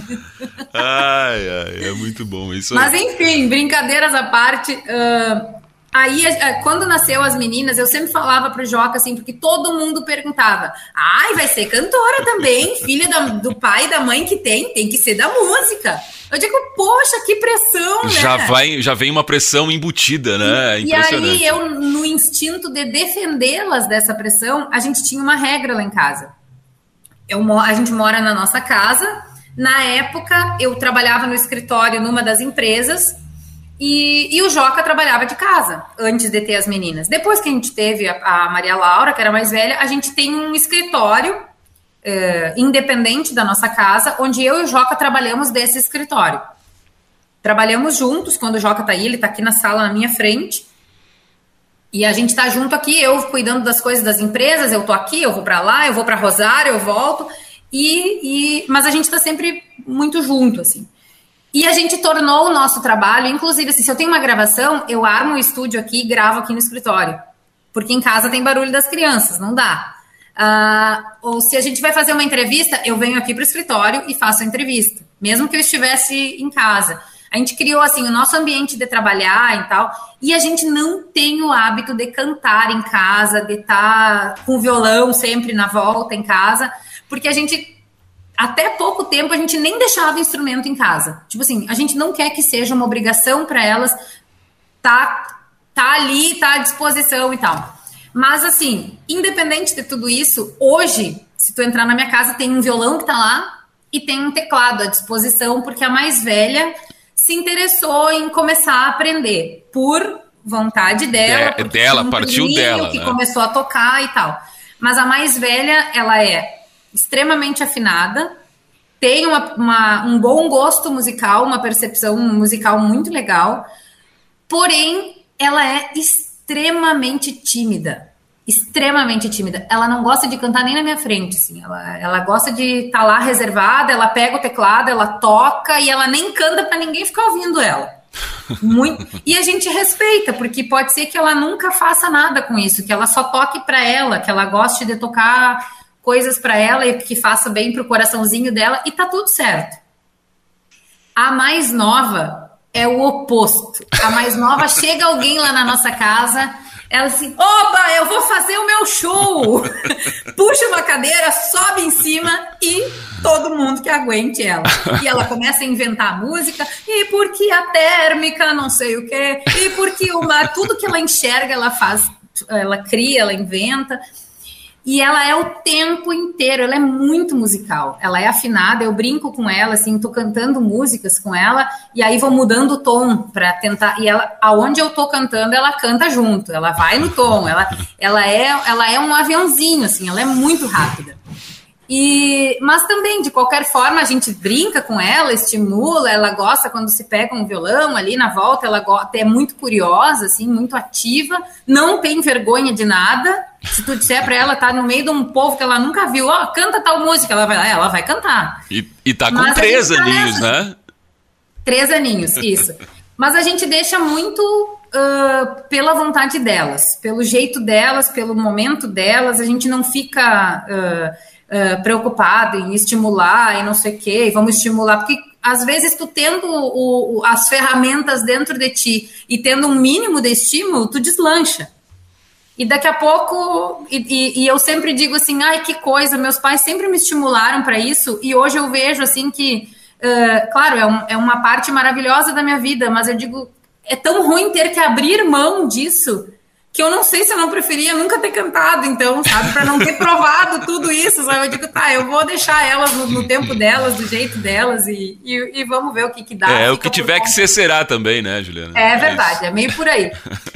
Ai, ai, é muito bom isso. Mas enfim, brincadeiras à parte, uh, Aí, quando nasceu as meninas, eu sempre falava pro Joca, assim, porque todo mundo perguntava: ai, vai ser cantora também, filha da, do pai e da mãe que tem, tem que ser da música. Eu digo, poxa, que pressão, né? Já, vai, já vem uma pressão embutida, né? E, e aí, eu, no instinto de defendê-las dessa pressão, a gente tinha uma regra lá em casa. Eu, a gente mora na nossa casa. Na época, eu trabalhava no escritório numa das empresas e, e, o Joca trabalhava de casa antes de ter as meninas. Depois que a gente teve a, a Maria Laura, que era mais velha, a gente tem um escritório é, independente da nossa casa, onde eu e o Joca trabalhamos desse escritório. Trabalhamos juntos, quando o Joca tá aí, ele tá aqui na sala na minha frente. E a gente está junto aqui, eu cuidando das coisas das empresas, eu tô aqui, eu vou para lá, eu vou para Rosário, eu volto. E, e mas a gente está sempre muito junto, assim. E a gente tornou o nosso trabalho, inclusive, assim, se eu tenho uma gravação, eu armo o estúdio aqui e gravo aqui no escritório. Porque em casa tem barulho das crianças, não dá. Uh, ou se a gente vai fazer uma entrevista, eu venho aqui para o escritório e faço a entrevista, mesmo que eu estivesse em casa. A gente criou assim o nosso ambiente de trabalhar e tal, e a gente não tem o hábito de cantar em casa, de estar tá com o violão sempre na volta em casa, porque a gente até pouco tempo a gente nem deixava instrumento em casa. Tipo assim, a gente não quer que seja uma obrigação para elas tá tá ali, tá à disposição e tal. Mas assim, independente de tudo isso, hoje, se tu entrar na minha casa, tem um violão que tá lá e tem um teclado à disposição, porque a mais velha se interessou em começar a aprender por vontade dela. É, dela, um partiu dela. Que né? começou a tocar e tal. Mas a mais velha, ela é extremamente afinada, tem uma, uma, um bom gosto musical, uma percepção musical muito legal, porém, ela é extremamente tímida. Extremamente tímida. Ela não gosta de cantar nem na minha frente, assim. Ela, ela gosta de estar tá lá reservada, ela pega o teclado, ela toca e ela nem canta para ninguém ficar ouvindo ela. Muito. E a gente respeita, porque pode ser que ela nunca faça nada com isso, que ela só toque para ela, que ela goste de tocar coisas para ela e que faça bem pro coraçãozinho dela e tá tudo certo. A mais nova é o oposto. A mais nova chega alguém lá na nossa casa, ela assim, oba, eu vou fazer o meu show. Puxa uma cadeira, sobe em cima e todo mundo que aguente ela. E ela começa a inventar música, e porque a térmica, não sei o quê, e porque uma, tudo que ela enxerga, ela faz, ela cria, ela inventa. E ela é o tempo inteiro, ela é muito musical. Ela é afinada, eu brinco com ela, assim, tô cantando músicas com ela, e aí vou mudando o tom para tentar. E ela, aonde eu tô cantando, ela canta junto, ela vai no tom, ela, ela, é, ela é um aviãozinho, assim, ela é muito rápida. E, mas também, de qualquer forma, a gente brinca com ela, estimula, ela gosta quando se pega um violão ali na volta, ela é muito curiosa, assim, muito ativa, não tem vergonha de nada. Se tu disser para ela, tá no meio de um povo que ela nunca viu, ó, oh, canta tal música, ela vai lá, ela vai cantar. E, e tá com mas três tá aninhos, nessa, né? Três aninhos, isso. mas a gente deixa muito uh, pela vontade delas, pelo jeito delas, pelo momento delas, a gente não fica. Uh, uh, preocupado em estimular e não sei o quê, e vamos estimular, porque às vezes tu tendo o, o, as ferramentas dentro de ti e tendo um mínimo de estímulo, tu deslancha. E daqui a pouco, e, e, e eu sempre digo assim, ai que coisa, meus pais sempre me estimularam para isso, e hoje eu vejo assim que, uh, claro, é, um, é uma parte maravilhosa da minha vida, mas eu digo, é tão ruim ter que abrir mão disso que eu não sei se eu não preferia nunca ter cantado, então, sabe? Para não ter provado tudo isso, sabe? Eu digo, tá, eu vou deixar elas no, no tempo delas, do jeito delas e, e, e, vamos ver o que, que dá. É, o que tiver que ser será também, né, Juliana? É, é verdade, é, é meio por aí.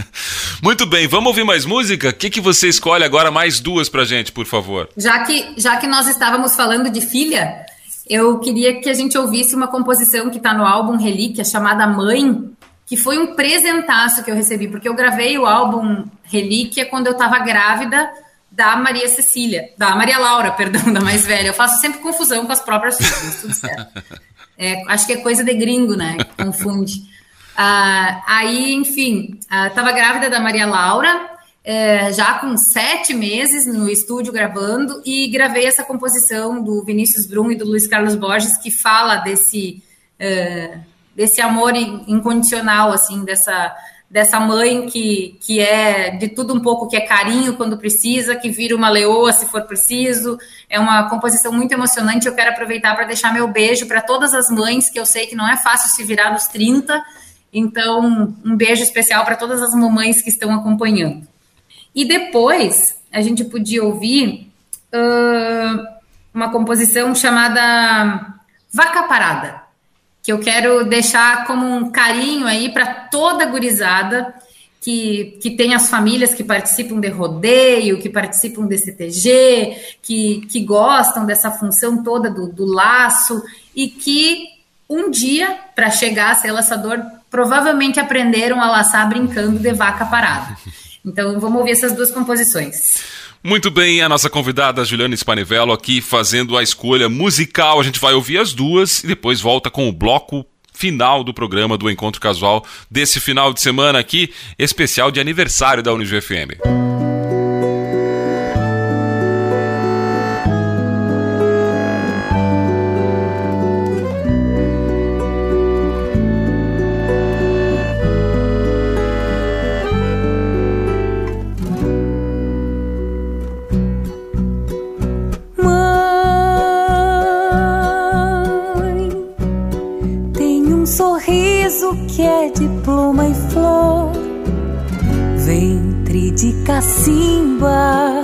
Muito bem, vamos ouvir mais música? O que, que você escolhe agora? Mais duas pra gente, por favor. Já que, já que nós estávamos falando de filha, eu queria que a gente ouvisse uma composição que está no álbum Relíquia, chamada Mãe, que foi um presentaço que eu recebi, porque eu gravei o álbum Relíquia quando eu estava grávida da Maria Cecília, da Maria Laura, perdão, da mais velha. Eu faço sempre confusão com as próprias filhas, tudo certo. É, acho que é coisa de gringo, né? Confunde. Ah, aí, enfim, estava ah, grávida da Maria Laura, é, já com sete meses no estúdio gravando, e gravei essa composição do Vinícius Brum e do Luiz Carlos Borges, que fala desse. É, desse amor incondicional, assim, dessa, dessa mãe que, que é de tudo um pouco, que é carinho quando precisa, que vira uma leoa se for preciso. É uma composição muito emocionante. Eu quero aproveitar para deixar meu beijo para todas as mães, que eu sei que não é fácil se virar nos 30. Então, um beijo especial para todas as mamães que estão acompanhando. E depois, a gente podia ouvir uh, uma composição chamada Vaca Parada que eu quero deixar como um carinho aí para toda gurizada que, que tem as famílias que participam de rodeio, que participam de CTG, que, que gostam dessa função toda do, do laço e que um dia, para chegar a ser laçador, provavelmente aprenderam a laçar brincando de vaca parada. Então vamos ouvir essas duas composições. Muito bem, a nossa convidada Juliana Spanivello aqui fazendo a escolha musical. A gente vai ouvir as duas e depois volta com o bloco final do programa do Encontro Casual desse final de semana aqui, especial de aniversário da Unijuí que é de pluma e flor, ventre de cacimba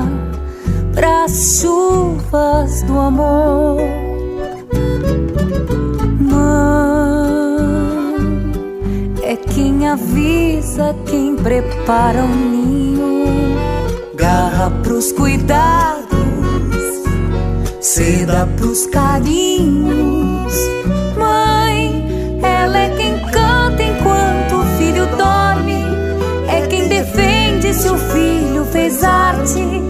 pras chuvas do amor. Mãe é quem avisa, quem prepara um ninho, garra pros cuidados, seda pros carinhos. Arte,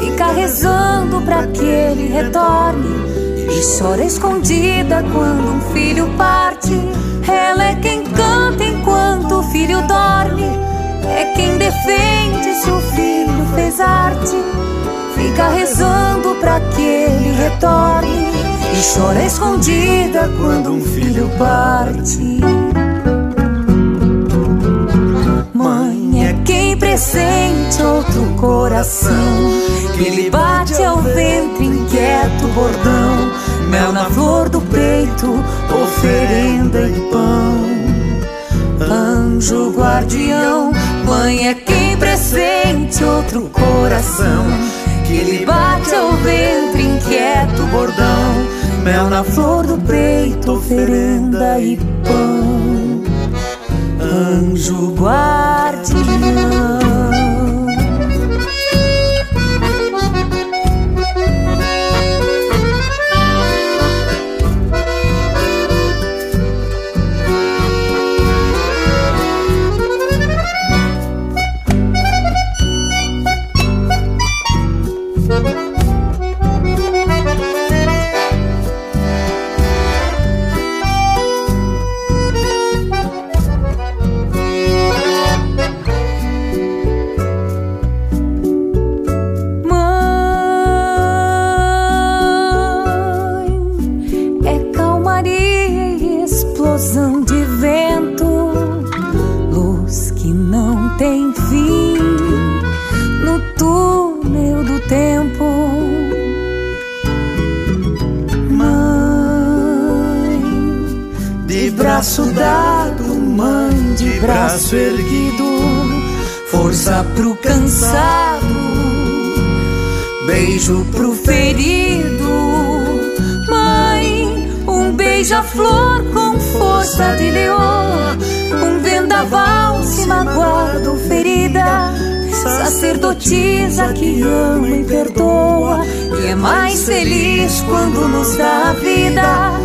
fica rezando para que ele retorne. E chora escondida quando um filho parte. Ela é quem canta enquanto o filho dorme. É quem defende se o filho fez arte. Fica rezando para que ele retorne. E chora escondida quando um filho parte. Sente outro coração que lhe bate ao ventre inquieto bordão, mel na flor do peito, oferenda e pão. Anjo guardião, mãe é quem pressente outro coração que lhe bate ao ventre inquieto bordão, mel na flor do peito, oferenda e pão. Anjo guardião. Braço dado, mãe de braço erguido, força pro cansado, beijo pro ferido. Mãe, um beija-flor com força de leoa, um vendaval se magoado, ferida. Sacerdotisa que ama e perdoa, e é mais feliz quando nos dá a vida.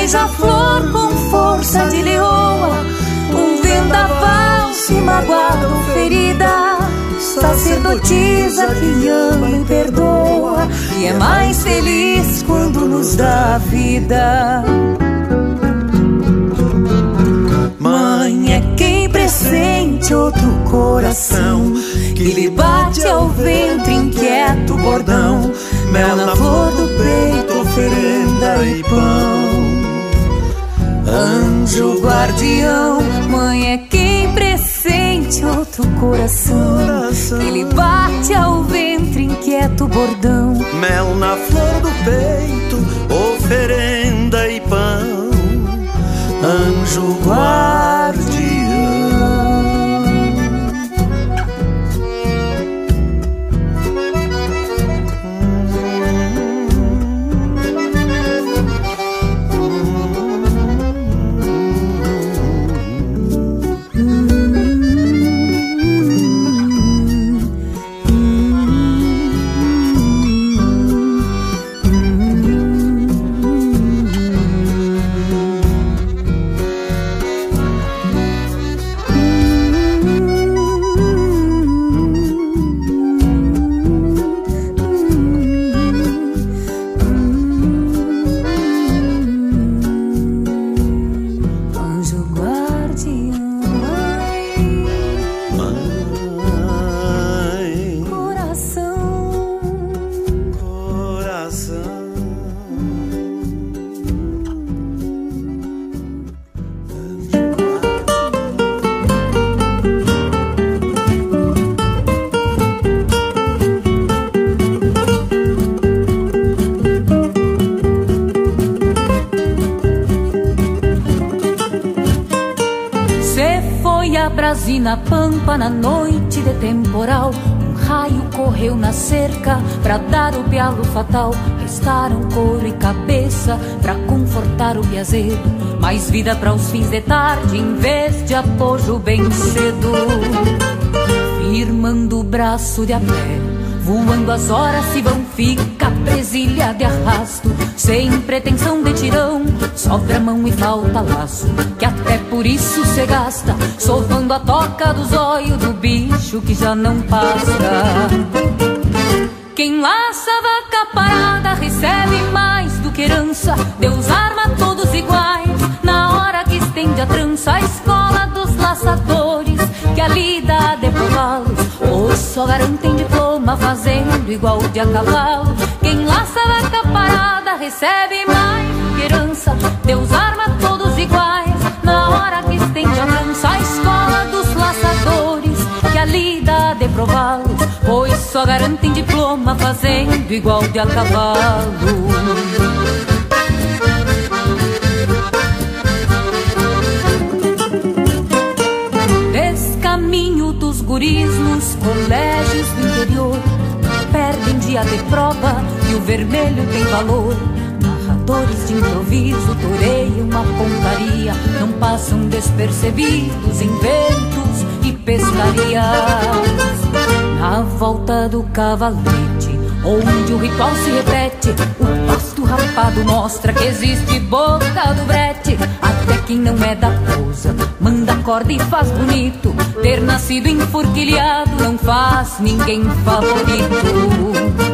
Beija-flor com força de leoa, um vendaval se magoado, ferida. Sacerdotisa que ama e perdoa, e é mais feliz quando nos dá vida. Mãe é quem pressente outro coração que lhe bate ao ventre inquieto bordão, mel na flor do peito, oferenda e pão. Anjo guardião, mãe é quem pressente outro coração. coração. Ele bate ao ventre inquieto bordão. Mel na flor do peito, oferenda e pão. Anjo guardião. E na pampa na noite de temporal Um raio correu na cerca pra dar o pialo fatal. Restaram couro e cabeça pra confortar o piazedo. Mais vida para os fins de tarde em vez de apojo bem cedo. Firmando o braço de a pé Voando as horas se vão, fica presilha de arrasto Sem pretensão de tirão, sobra mão e falta laço Que até por isso se gasta Sovando a toca dos olhos do bicho que já não passa. Quem laça vaca parada recebe mais do que herança Deus arma todos iguais Na hora que estende a trança A escola dos laçadores Que a lida de cavalos Hoje só garantem diploma fazendo igual de a cavalo. Quem laça vaca parada recebe mais herança Deus arma todos iguais. Na hora que estende a trança A escola dos laçadores Que a lida de prová-lo Pois só garantem diploma fazendo igual de a cavalo Descaminho dos guris nos colégios do interior Perdem dia de prova e o vermelho tem valor. Narradores de improviso toreiam uma pontaria. Não passam despercebidos inventos e pescarias Na volta do cavalete Onde o ritual se repete O pasto rapado mostra que existe boca do brete Até quem não é da pousa Manda corda e faz bonito Ter nascido enforquilhado Não faz ninguém favorito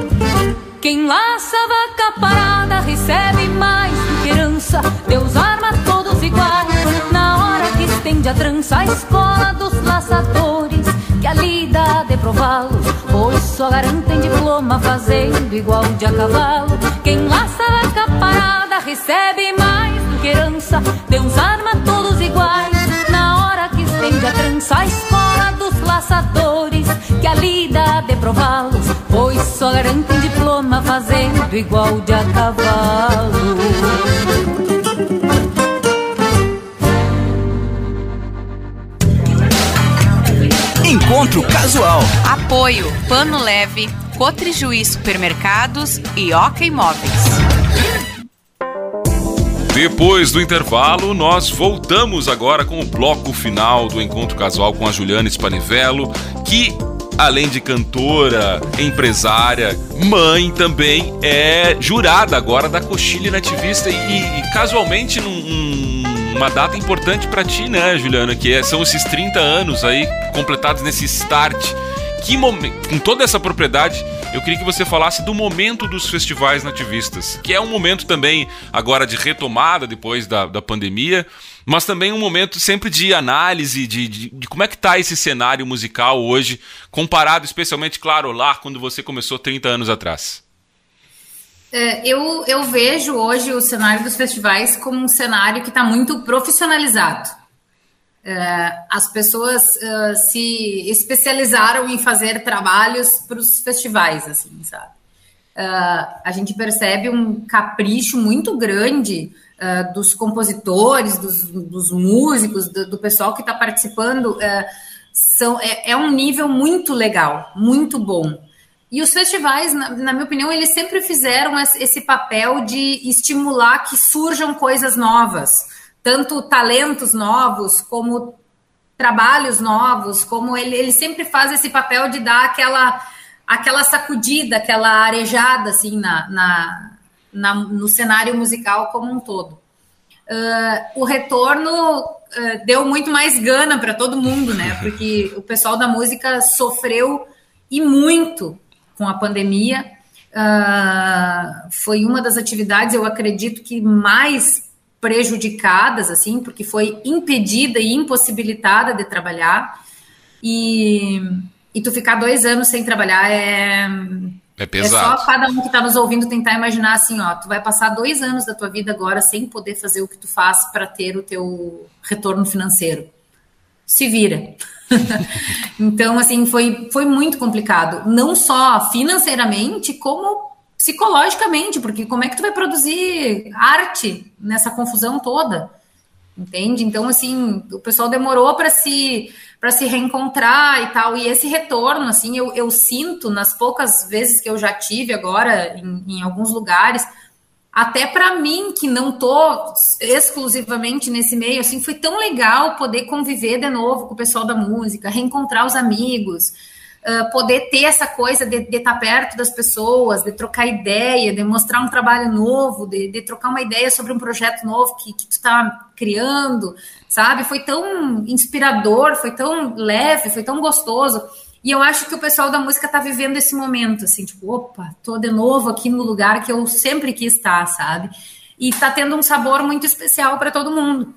quem laça vaca parada recebe mais do que herança. Deus arma todos iguais na hora que estende a trança. A escola dos laçadores que a lida de prová-los, pois só garantem diploma fazendo igual de a cavalo. Quem laça vaca parada recebe mais do que herança. Deus arma todos iguais na hora que estende a trança. A escola dos laçadores que a lida de prová-los, pois só garantem diploma fazendo igual de a cavalo. Encontro Casual. Apoio Pano Leve, Cotrijuí Supermercados e Oca Imóveis. Depois do intervalo, nós voltamos agora com o bloco final do Encontro Casual com a Juliana Spanivello, que além de cantora, empresária, mãe também é jurada agora da Coxilha Nativista e, e casualmente num, um, uma data importante para ti, né, Juliana, que é, são esses 30 anos aí completados nesse start. Que com toda essa propriedade, eu queria que você falasse do momento dos festivais nativistas, que é um momento também agora de retomada depois da, da pandemia, mas também um momento sempre de análise de, de, de como é que está esse cenário musical hoje, comparado especialmente, claro, lá quando você começou 30 anos atrás. É, eu, eu vejo hoje o cenário dos festivais como um cenário que está muito profissionalizado. Uh, as pessoas uh, se especializaram em fazer trabalhos para os festivais, assim, sabe? A gente percebe um capricho muito grande dos compositores, dos, dos músicos, do, do, pessoal que está participando. são, é, é, um nível muito legal, muito bom. E os festivais, na, na minha opinião, eles sempre fizeram esse, papel de estimular que surjam coisas novas tanto talentos novos como trabalhos novos, como ele, ele sempre faz esse papel de dar aquela aquela sacudida, aquela arejada assim na, na, na no cenário musical como um todo. Uh, o retorno uh, deu muito mais gana para todo mundo, né? Porque o pessoal da música sofreu e muito com a pandemia. Uh, foi uma das atividades, eu acredito que mais prejudicadas, assim, porque foi impedida e impossibilitada de trabalhar. E, e tu ficar dois anos sem trabalhar é. É pesado. É só cada um que está nos ouvindo tentar imaginar assim, ó, tu vai passar dois anos da tua vida agora sem poder fazer o que tu faz para ter o teu retorno financeiro. Se vira. então, assim, foi, foi muito complicado. Não só financeiramente, como psicologicamente, porque como é que tu vai produzir arte nessa confusão toda? Entende? Então, assim, o pessoal demorou para se para se reencontrar e tal. E esse retorno, assim, eu, eu sinto nas poucas vezes que eu já tive agora em, em alguns lugares, até para mim que não tô exclusivamente nesse meio, assim, foi tão legal poder conviver de novo com o pessoal da música, reencontrar os amigos, uh, poder ter essa coisa de, estar tá perto das pessoas, de trocar ideia, de mostrar um trabalho novo, de, de trocar uma ideia sobre um projeto novo que, que tu está criando, sabe? Foi tão inspirador, foi tão leve, foi tão gostoso. E eu acho que o pessoal da música tá vivendo esse momento, assim, tipo, opa, tô de novo aqui no lugar que eu sempre quis estar, sabe? E tá tendo um sabor muito especial para todo mundo.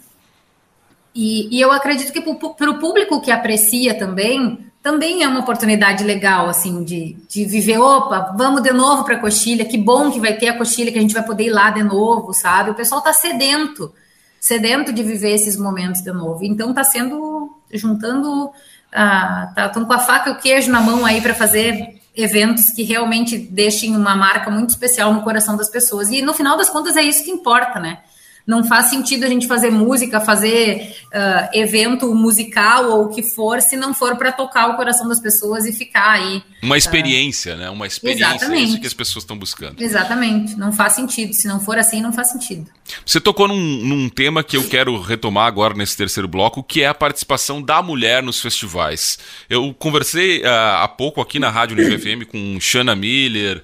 E, e, eu acredito que para o público que aprecia também, também é uma oportunidade legal, assim, de, de viver, opa, vamos de novo para a coxilha, que bom que vai ter a coxilha, que a gente vai poder ir lá de novo, sabe? O pessoal tá sedento, sedento de viver esses momentos de novo. Então tá sendo, juntando ah, tá, estão com a faca e o queijo na mão aí para fazer eventos que realmente deixem uma marca muito especial no coração das pessoas. E no final das contas é isso que importa, né? Não faz sentido a gente fazer música, fazer uh, evento musical ou o que for, se não for para tocar o coração das pessoas e ficar aí. Uma experiência, uh, né? Uma experiência, exatamente. é isso que as pessoas estão buscando. Exatamente. Não faz sentido. Se não for assim, não faz sentido. Você tocou num, num tema que eu quero retomar agora nesse terceiro bloco, que é a participação da mulher nos festivais. Eu conversei uh, há pouco aqui na Rádio Nível FM com Shanna Miller,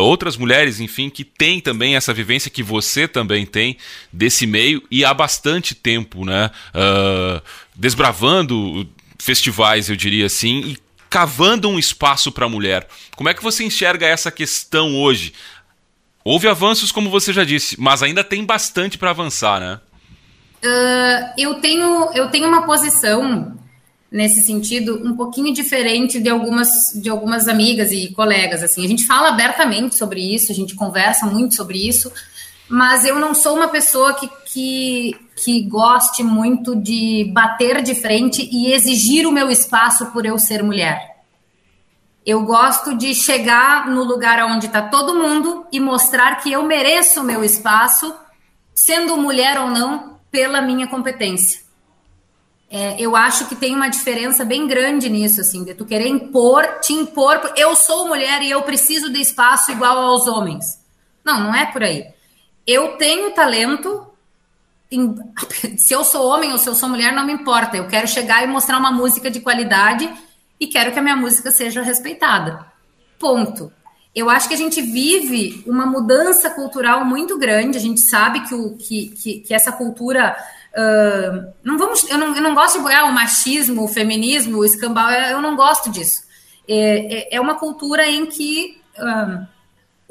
outras mulheres, enfim, que têm também essa vivência que você também tem desse meio e há bastante tempo, né? Uh, desbravando festivais, eu diria assim, e cavando um espaço para a mulher. Como é que você enxerga essa questão hoje? Houve avanços, como você já disse, mas ainda tem bastante para avançar, né? Uh, eu, tenho, eu tenho uma posição nesse sentido um pouquinho diferente de algumas de algumas amigas e colegas assim a gente fala abertamente sobre isso a gente conversa muito sobre isso mas eu não sou uma pessoa que, que, que goste muito de bater de frente e exigir o meu espaço por eu ser mulher. Eu gosto de chegar no lugar onde está todo mundo e mostrar que eu mereço o meu espaço, sendo mulher ou não, pela minha competência. É, eu acho que tem uma diferença bem grande nisso, assim, de tu querer impor, te impor, eu sou mulher e eu preciso de espaço igual aos homens. Não, não é por aí eu tenho talento. Em, se eu sou homem ou se eu sou mulher, não me importa. Eu quero chegar e mostrar uma música de qualidade e quero que a minha música seja respeitada. Ponto. Eu acho que a gente vive uma mudança cultural muito grande. A gente sabe que, o, que, que, que essa cultura. Uh, não vamos, eu, não, eu não gosto de boiar o machismo, o feminismo, o escambau, eu não gosto disso. É, é, é uma cultura em que. Uh,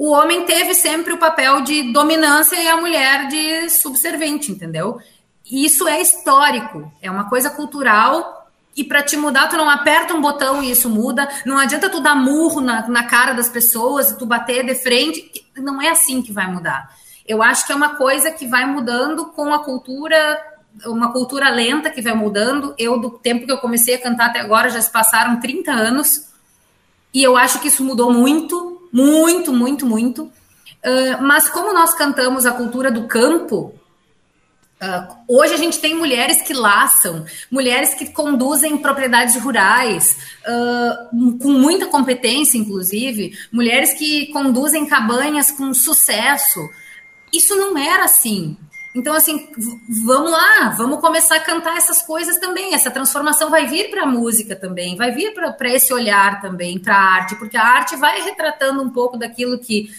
o homem teve sempre o papel de dominância e a mulher de subservente, entendeu? Isso é histórico, é uma coisa cultural e para te mudar, tu não aperta um botão e isso muda. Não adianta tu dar murro na, na cara das pessoas e tu bater de frente. Não é assim que vai mudar. Eu acho que é uma coisa que vai mudando com a cultura, uma cultura lenta que vai mudando. Eu, do tempo que eu comecei a cantar até agora, já se passaram 30 anos. E eu acho que isso mudou muito muito, muito, muito. Uh, mas como nós cantamos a cultura do campo, uh, hoje a gente tem mulheres que laçam, mulheres que conduzem propriedades rurais, uh, com muita competência, inclusive, mulheres que conduzem cabanhas com sucesso. Isso não era assim. Então, assim, vamos lá, vamos começar a cantar essas coisas também. Essa transformação vai vir para a música também, vai vir para esse olhar também, para a arte, porque a arte vai retratando um pouco daquilo que,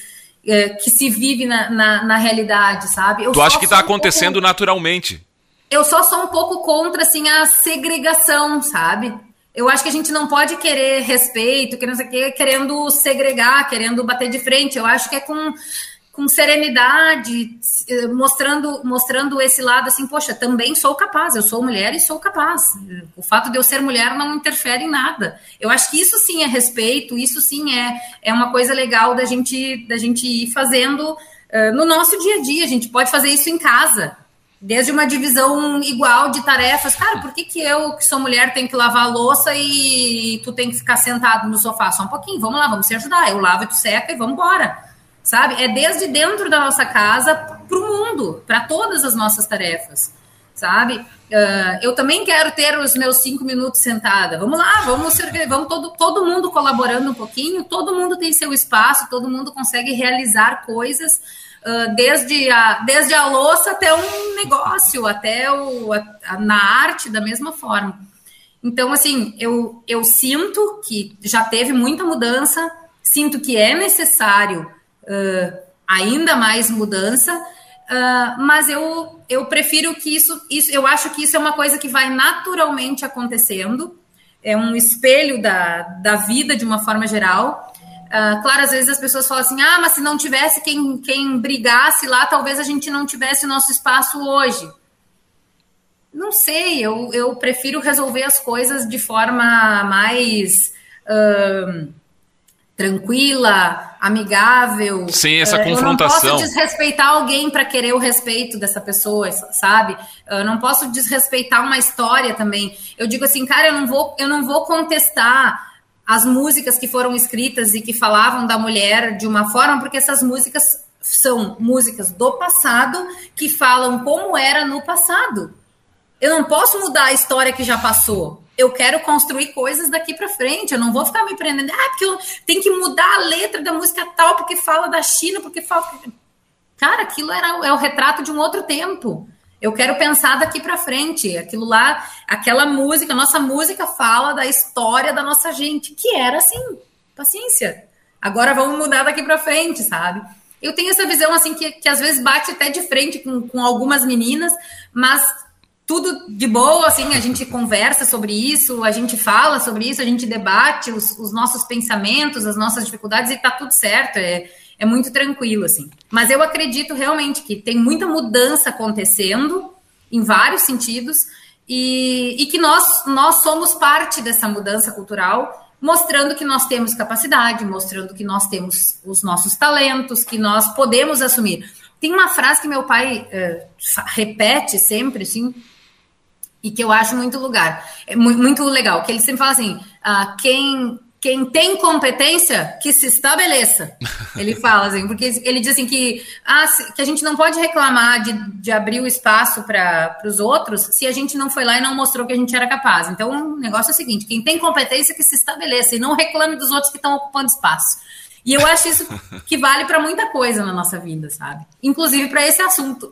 é, que se vive na, na, na realidade, sabe? Eu tu acha que está acontecendo pouco, naturalmente? Eu só sou um pouco contra, assim, a segregação, sabe? Eu acho que a gente não pode querer respeito, que não sei o quê, querendo segregar, querendo bater de frente. Eu acho que é com com serenidade, eh, mostrando, mostrando esse lado assim, poxa, também sou capaz, eu sou mulher e sou capaz. O fato de eu ser mulher não interfere em nada. Eu acho que isso sim é respeito, isso sim é, é uma coisa legal da gente, da gente ir fazendo uh, no nosso dia a dia. A gente pode fazer isso em casa. Desde uma divisão igual de tarefas. Cara, por que, que eu, que sou mulher, tenho que lavar a louça e tu tem que ficar sentado no sofá? Só um pouquinho, vamos lá, vamos se ajudar. Eu lavo e tu seca e vamos embora sabe? É desde dentro da nossa casa para o mundo, para todas as nossas tarefas. sabe? Uh, eu também quero ter os meus cinco minutos sentada. Vamos lá, vamos, vamos todo, todo mundo colaborando um pouquinho, todo mundo tem seu espaço, todo mundo consegue realizar coisas, uh, desde, a, desde a louça até um negócio, até o, a, a, na arte, da mesma forma. Então, assim, eu, eu sinto que já teve muita mudança, sinto que é necessário uh, ainda mais mudança, uh, mas eu, eu prefiro que isso, isso, eu acho que isso é uma coisa que vai naturalmente acontecendo, é um espelho da, da vida de uma forma geral. Uh, claro, às vezes as pessoas falam assim: ah, mas se não tivesse quem, quem brigasse lá, talvez a gente não tivesse o nosso espaço hoje. Não sei, eu, eu prefiro resolver as coisas de forma mais. Uh, tranquila, amigável. Sem essa confrontação. Eu não posso desrespeitar alguém para querer o respeito dessa pessoa, sabe? Eu não posso desrespeitar uma história também. Eu digo assim, cara, eu não vou, eu não vou contestar as músicas que foram escritas e que falavam da mulher de uma forma, porque essas músicas são músicas do passado que falam como era no passado. Eu não posso mudar a história que já passou eu quero construir coisas daqui para frente. Eu não vou ficar me prendendo. Ah, porque eu tenho que mudar a letra da música tal, porque fala da China, porque fala. Cara, aquilo era, é o retrato de um outro tempo. Eu quero pensar daqui para frente. Aquilo lá, aquela música, nossa música fala da história da nossa gente, que era assim. Paciência. Agora vamos mudar daqui para frente, sabe? Eu tenho essa visão assim que, que às vezes bate até de frente com, com algumas meninas, mas tudo de boa, assim, a gente conversa sobre isso, a gente fala sobre isso, a gente debate os, os nossos pensamentos, as nossas dificuldades e tá tudo certo, é, é muito tranquilo, assim. Mas eu acredito realmente que tem muita mudança acontecendo em vários sentidos e, e que nós, nós somos parte dessa mudança cultural, mostrando que nós temos capacidade, mostrando que nós temos os nossos talentos, que nós podemos assumir. Tem uma frase que meu pai uh, repete sempre, assim, e que eu acho muito lugar, é muito legal, que ele sempre fala assim, ah, quem quem tem competência que se estabeleça. Ele fala assim, porque ele diz assim que, ah, que a gente não pode reclamar de, de abrir o espaço para os outros se a gente não foi lá e não mostrou que a gente era capaz. Então, o negócio é o seguinte: quem tem competência que se estabeleça e não reclame dos outros que estão ocupando espaço. E eu acho isso que vale para muita coisa na nossa vida, sabe? Inclusive para esse assunto.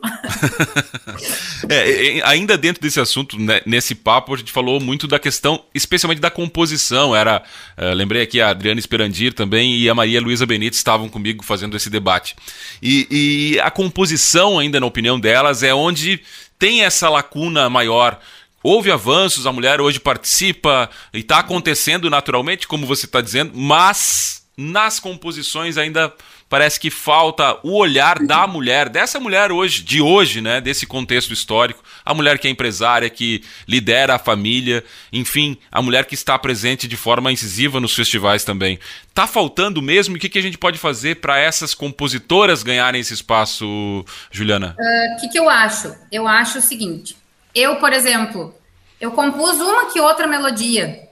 é, ainda dentro desse assunto, né, nesse papo, a gente falou muito da questão, especialmente da composição. Era, uh, lembrei aqui a Adriana Esperandir também e a Maria Luísa Benítez estavam comigo fazendo esse debate. E, e a composição, ainda na opinião delas, é onde tem essa lacuna maior. Houve avanços, a mulher hoje participa e está acontecendo naturalmente, como você está dizendo, mas nas composições ainda parece que falta o olhar da mulher, dessa mulher hoje, de hoje, né, desse contexto histórico, a mulher que é empresária, que lidera a família, enfim, a mulher que está presente de forma incisiva nos festivais também. Tá faltando mesmo? O que, que a gente pode fazer para essas compositoras ganharem esse espaço, Juliana? O uh, que, que eu acho? Eu acho o seguinte: eu, por exemplo, eu compus uma que outra melodia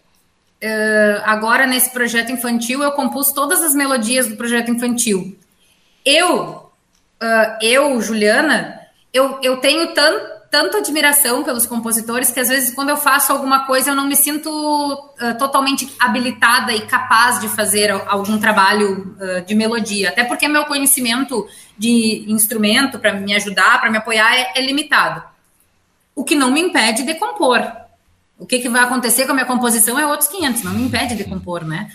Uh, agora, nesse projeto infantil, eu compus todas as melodias do projeto infantil. Eu, uh, eu, Juliana, eu, eu tenho tanto tanta admiração pelos compositores que às vezes quando eu faço alguma coisa eu não me sinto uh, totalmente habilitada e capaz de fazer algum trabalho uh, de melodia, até porque meu conhecimento de instrumento para me ajudar, para me apoiar é, é, limitado. O que não me impede de compor. O que, que vai acontecer com a minha composição é outros 500, não me impede de compor, né?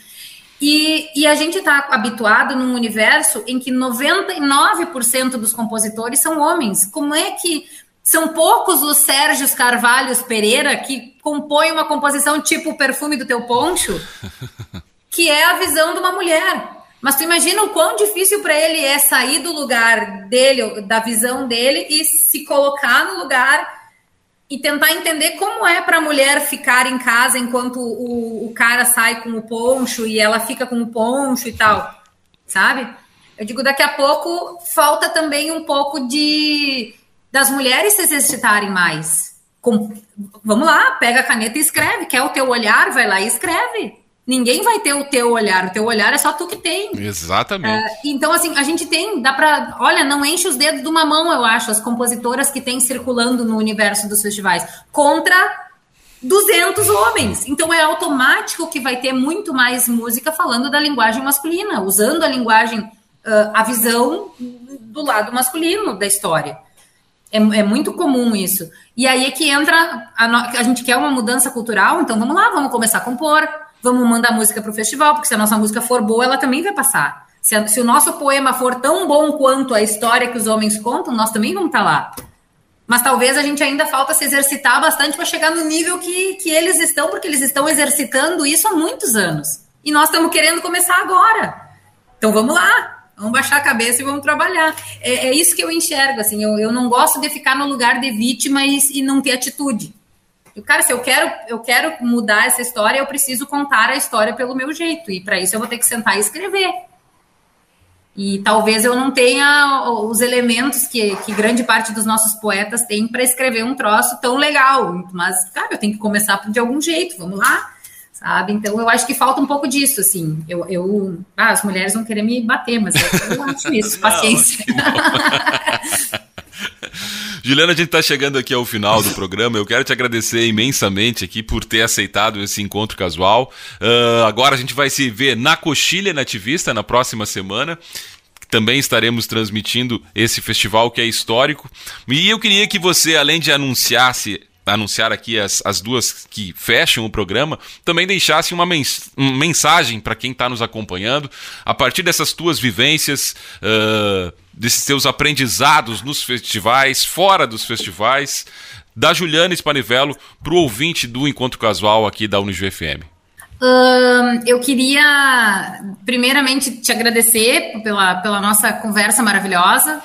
E, e a gente está habituado num universo em que 99% dos compositores são homens. Como é que são poucos os Sérgios Carvalhos Pereira que compõem uma composição tipo o perfume do teu poncho, que é a visão de uma mulher. Mas tu imagina o quão difícil para ele é sair do lugar dele, da visão dele, e se colocar no lugar e tentar entender como é para a mulher ficar em casa enquanto o, o cara sai com o poncho e ela fica com o poncho e tal, sabe? Eu digo, daqui a pouco falta também um pouco de das mulheres se exercitarem mais. Com, vamos lá, pega a caneta e escreve. Quer o teu olhar? Vai lá e escreve. Ninguém vai ter o teu olhar, o teu olhar é só tu que tem. Exatamente. Uh, então, assim, a gente tem, dá pra. Olha, não enche os dedos de uma mão, eu acho, as compositoras que tem circulando no universo dos festivais. Contra 200 homens. Então, é automático que vai ter muito mais música falando da linguagem masculina, usando a linguagem, uh, a visão do lado masculino da história. É, é, muito comum isso. E aí é que entra. A, a gente quer uma mudança cultural, então vamos lá, vamos começar a compor vamos mandar música para o festival, porque se a nossa música for boa, ela também vai passar. Se, a, se, o nosso poema for tão bom quanto a história que os homens contam, nós também vamos estar tá lá. Mas talvez a gente ainda falta se exercitar bastante para chegar no nível que, que eles estão, porque eles estão exercitando isso há muitos anos. E nós estamos querendo começar agora. Então vamos lá, vamos baixar a cabeça e vamos trabalhar. É, é isso que eu enxergo, assim, eu, eu não gosto de ficar no lugar de vítima e, e não ter atitude. E, cara, se eu quero, eu quero mudar essa história, eu preciso contar a história pelo meu jeito. E para isso eu vou ter que sentar e escrever. E talvez eu não tenha os elementos que, que grande parte dos nossos poetas tem para escrever um troço tão legal. Mas, cara, eu tenho que começar de algum jeito, vamos lá. Sabe? Então eu acho que falta um pouco disso, assim. Eu, eu ah, as mulheres vão querer me bater, mas eu, eu acho isso, paciência. Juliana, a gente está chegando aqui ao final do programa. Eu quero te agradecer imensamente aqui por ter aceitado esse encontro casual. Uh, agora a gente vai se ver na Coxilha Nativista na próxima semana também estaremos transmitindo esse festival que é histórico. E eu queria que você, além de anunciasse anunciar aqui as, as duas que fecham o programa, também deixasse uma mens mensagem para quem está nos acompanhando, a partir dessas tuas vivências, uh, desses teus aprendizados nos festivais, fora dos festivais, da Juliana Spanivello para o ouvinte do Encontro Casual aqui da Unijuí FM. Uh, eu queria, primeiramente, te agradecer pela, pela nossa conversa maravilhosa.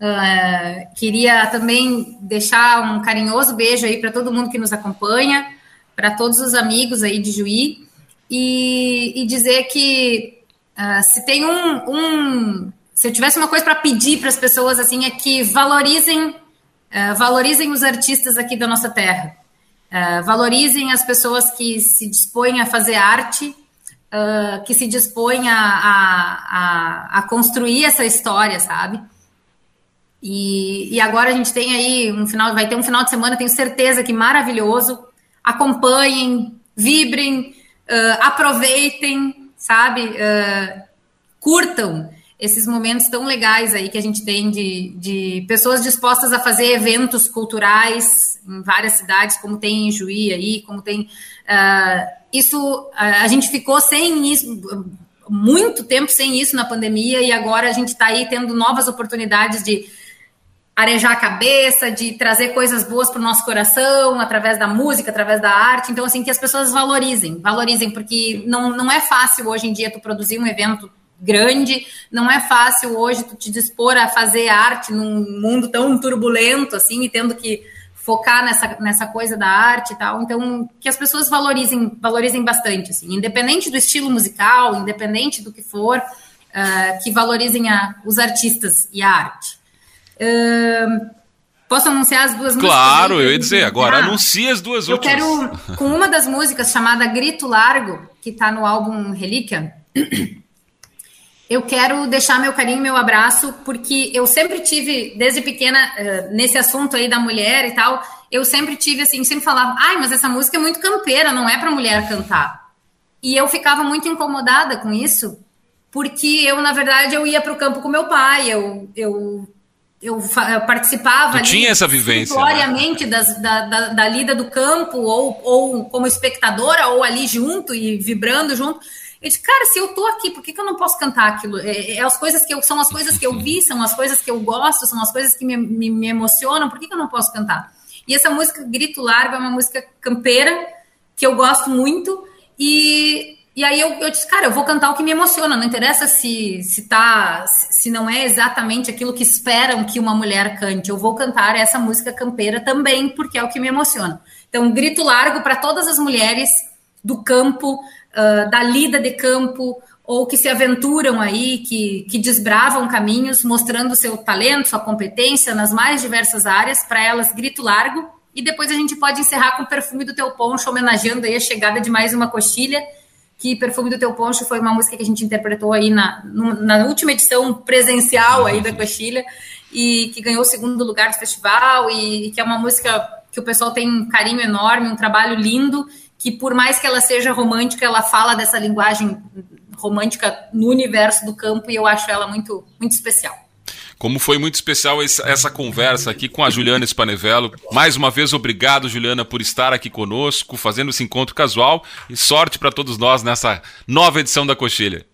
Uh, queria também deixar um carinhoso beijo aí para todo mundo que nos acompanha, para todos os amigos aí de Juí, e, e dizer que uh, se tem um, um, Se eu tivesse uma coisa para pedir para as pessoas assim, é que valorizem, uh, valorizem os artistas aqui da nossa terra. valorizem as pessoas que se dispõem a fazer arte, que se dispõem a, a, a, a construir essa história, sabe? E, e agora a gente tem aí um final, vai ter um final de semana, tenho certeza que maravilhoso. Acompanhem, vibrem, uh, aproveitem, sabe? Uh, curtam esses momentos tão legais aí que a gente tem de, de pessoas dispostas a fazer eventos culturais em várias cidades, como tem em Juí aí, como tem. Uh, isso a gente ficou sem isso muito tempo sem isso na pandemia e agora a gente está aí tendo novas oportunidades de arejar a cabeça, de trazer coisas boas para o nosso coração, através da música, através da arte. Então, assim, que as pessoas valorizem, valorizem, porque não, não é fácil hoje em dia tu produzir um evento grande, não é fácil hoje tu te dispor a fazer arte num mundo tão turbulento, assim, e tendo que focar nessa, nessa coisa da arte e tal. Então, que as pessoas valorizem, valorizem bastante, assim, independente do estilo musical, independente do que for, uh, que valorizem a, os artistas e a arte posso anunciar as duas claro, músicas? Claro, eu ia dizer, agora ah, anuncia as duas eu últimas. Eu quero, com uma das músicas chamada Grito Largo, que está no álbum Relíquia, eu quero deixar meu carinho, meu abraço, porque eu sempre tive, desde pequena, uh, nesse assunto aí da mulher e tal, eu sempre tive assim, sempre falava, ai, mas essa música é muito campeira, não é para mulher cantar. E eu ficava muito incomodada com isso, porque eu, na verdade, eu ia para o campo com meu pai, eu, eu eu, eu participava tu ali, tinha essa vivência né? das, da, da, da, lida do campo ou, ou como espectadora ou ali junto e vibrando junto eu disse, cara, se eu tô aqui, por que, que eu não posso cantar aquilo? É, é, as coisas que eu, são as coisas que eu vi, são as coisas que eu gosto, são as coisas que me, me, me emocionam, por que, que eu não posso cantar? E essa música Grito Largo é uma música campeira que eu gosto muito e e aí eu, eu, disse, cara, eu vou cantar o que me emociona, não interessa se, se tá, se não é exatamente aquilo que esperam que uma mulher cante, eu vou cantar essa música campeira também, porque é o que me emociona. Então, grito largo para todas as mulheres do campo, uh, da lida de campo, ou que se aventuram aí, que, que desbravam caminhos, mostrando seu talento, sua competência nas mais diversas áreas, para elas, grito largo. E depois a gente pode encerrar com o perfume do teu poncho, homenageando aí a chegada de mais uma coxilha que Perfume do Teu Poncho foi uma música que a gente interpretou aí na, na última edição presencial aí da Coxilha e que ganhou o segundo lugar do festival e, que é uma música que o pessoal tem um carinho enorme, um trabalho lindo, que por mais que ela seja romântica, ela fala dessa linguagem romântica no universo do campo e eu acho ela muito, muito especial. Como foi muito especial essa conversa aqui com a Juliana Spanevello. Mais uma vez, obrigado, Juliana, por estar aqui conosco, fazendo esse encontro casual. E sorte para todos nós nessa nova edição da Coxilha.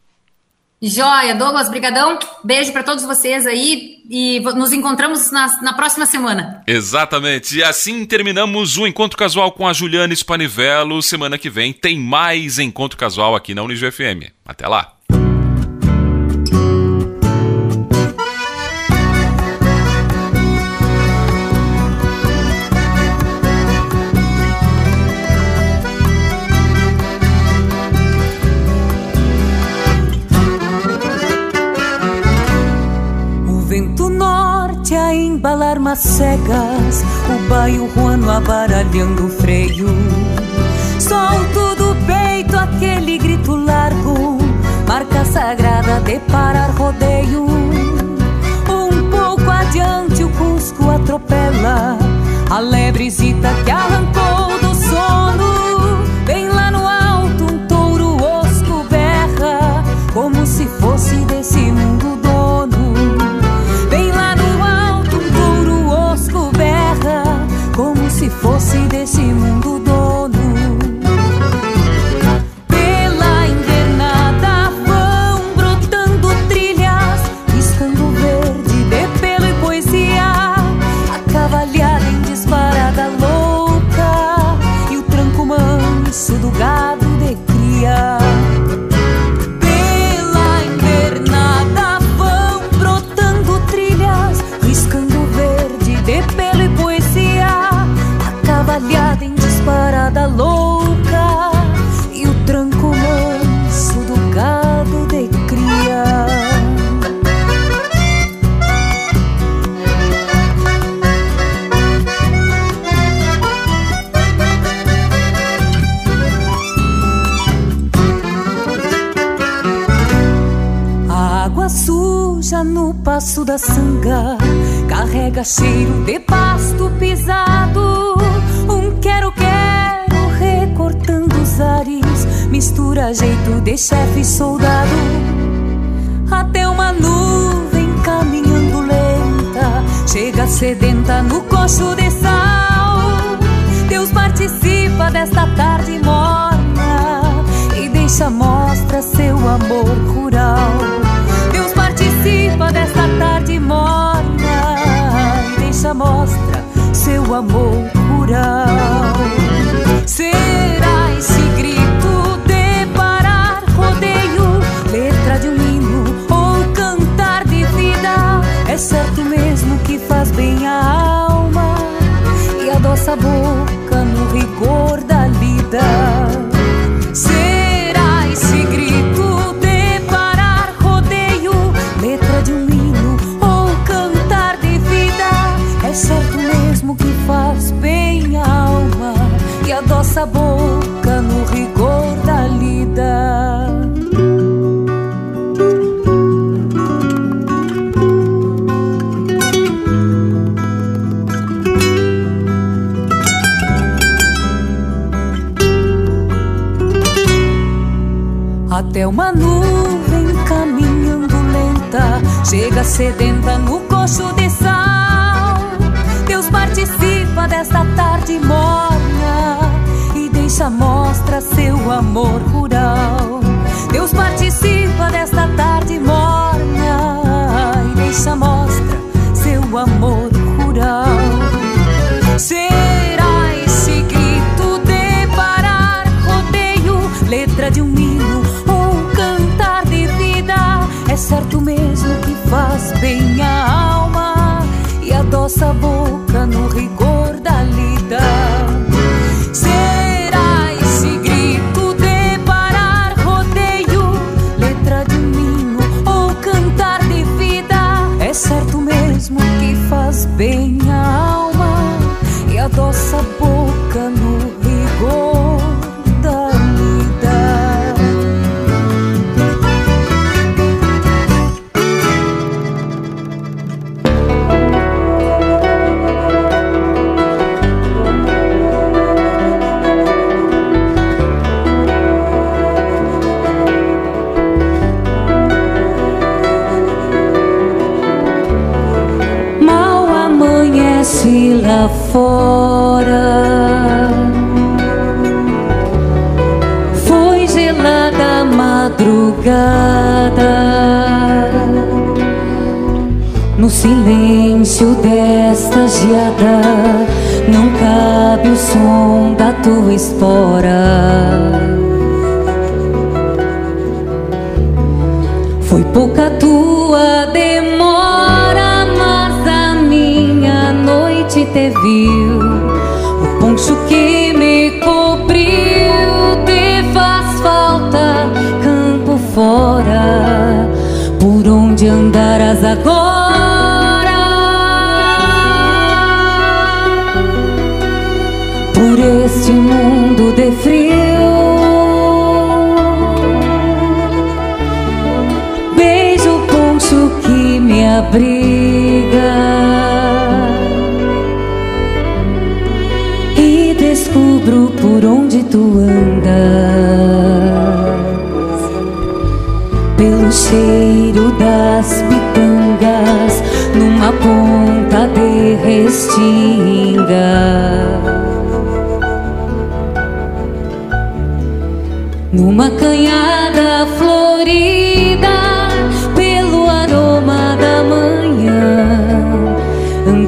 Joia, Douglas, brigadão. Beijo para todos vocês aí e nos encontramos na, na, próxima semana. Exatamente. E assim terminamos o Encontro Casual com a Juliana Spanivello. Semana que vem tem mais Encontro Casual aqui na Unijo FM. Até lá. Armas cegas, o baio ruano abaralhando o freio. Solto do peito aquele grito largo, marca sagrada de parar rodeio. Um pouco adiante o Cusco atropela a lebrezita que arrancou sanga carrega cheiro de pasto pisado. Um quero-quero recortando os ares, mistura jeito de chefe e soldado. Até uma nuvem caminhando lenta, chega sedenta no coxo de sal. Deus participa desta tarde morna e deixa mostra seu amor rural participa desta tarde deixa mostra seu amor rural. Será chega sedenta no coxo de sal. Deus participa desta tarde morna deixa mostra seu amor rural. Deus participa desta tarde morna e deixa mostra seu amor bem a alma e adoça a boca no rigor silêncio desta geada, não cabe o som da tua espora. Foi pouca tua demora, mas a minha noite te viu. O poncho que me cobriu te faz falta campo fora. Por onde andarás agora? De restinga. Numa canhada florida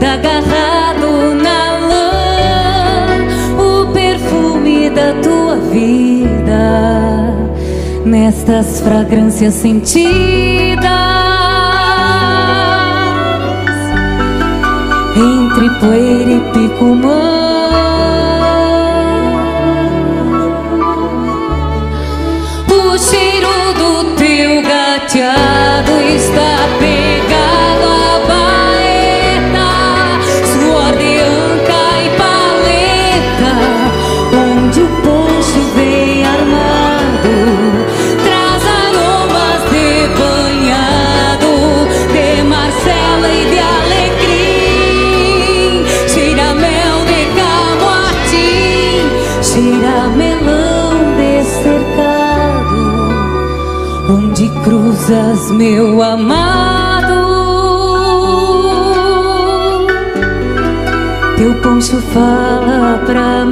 agarrado na lã o perfume da tua vida. Nestas fragrâncias sentidas poeira e meu amado. Teu poncho fala pra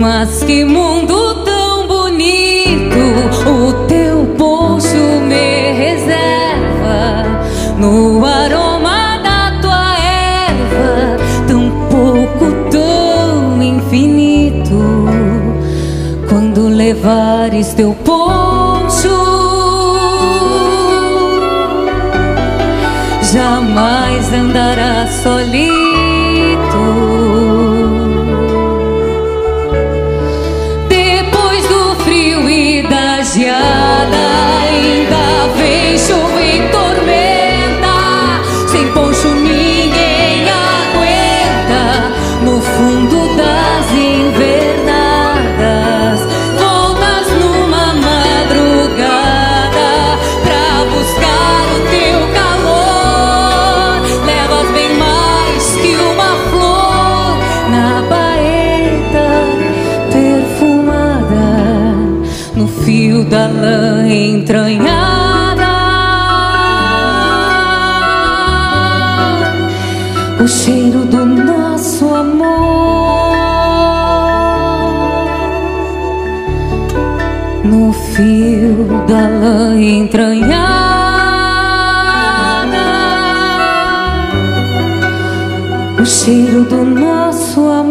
Mas que entranhada. O cheiro do nosso amor fio da lã entranhada O cheiro do nosso amor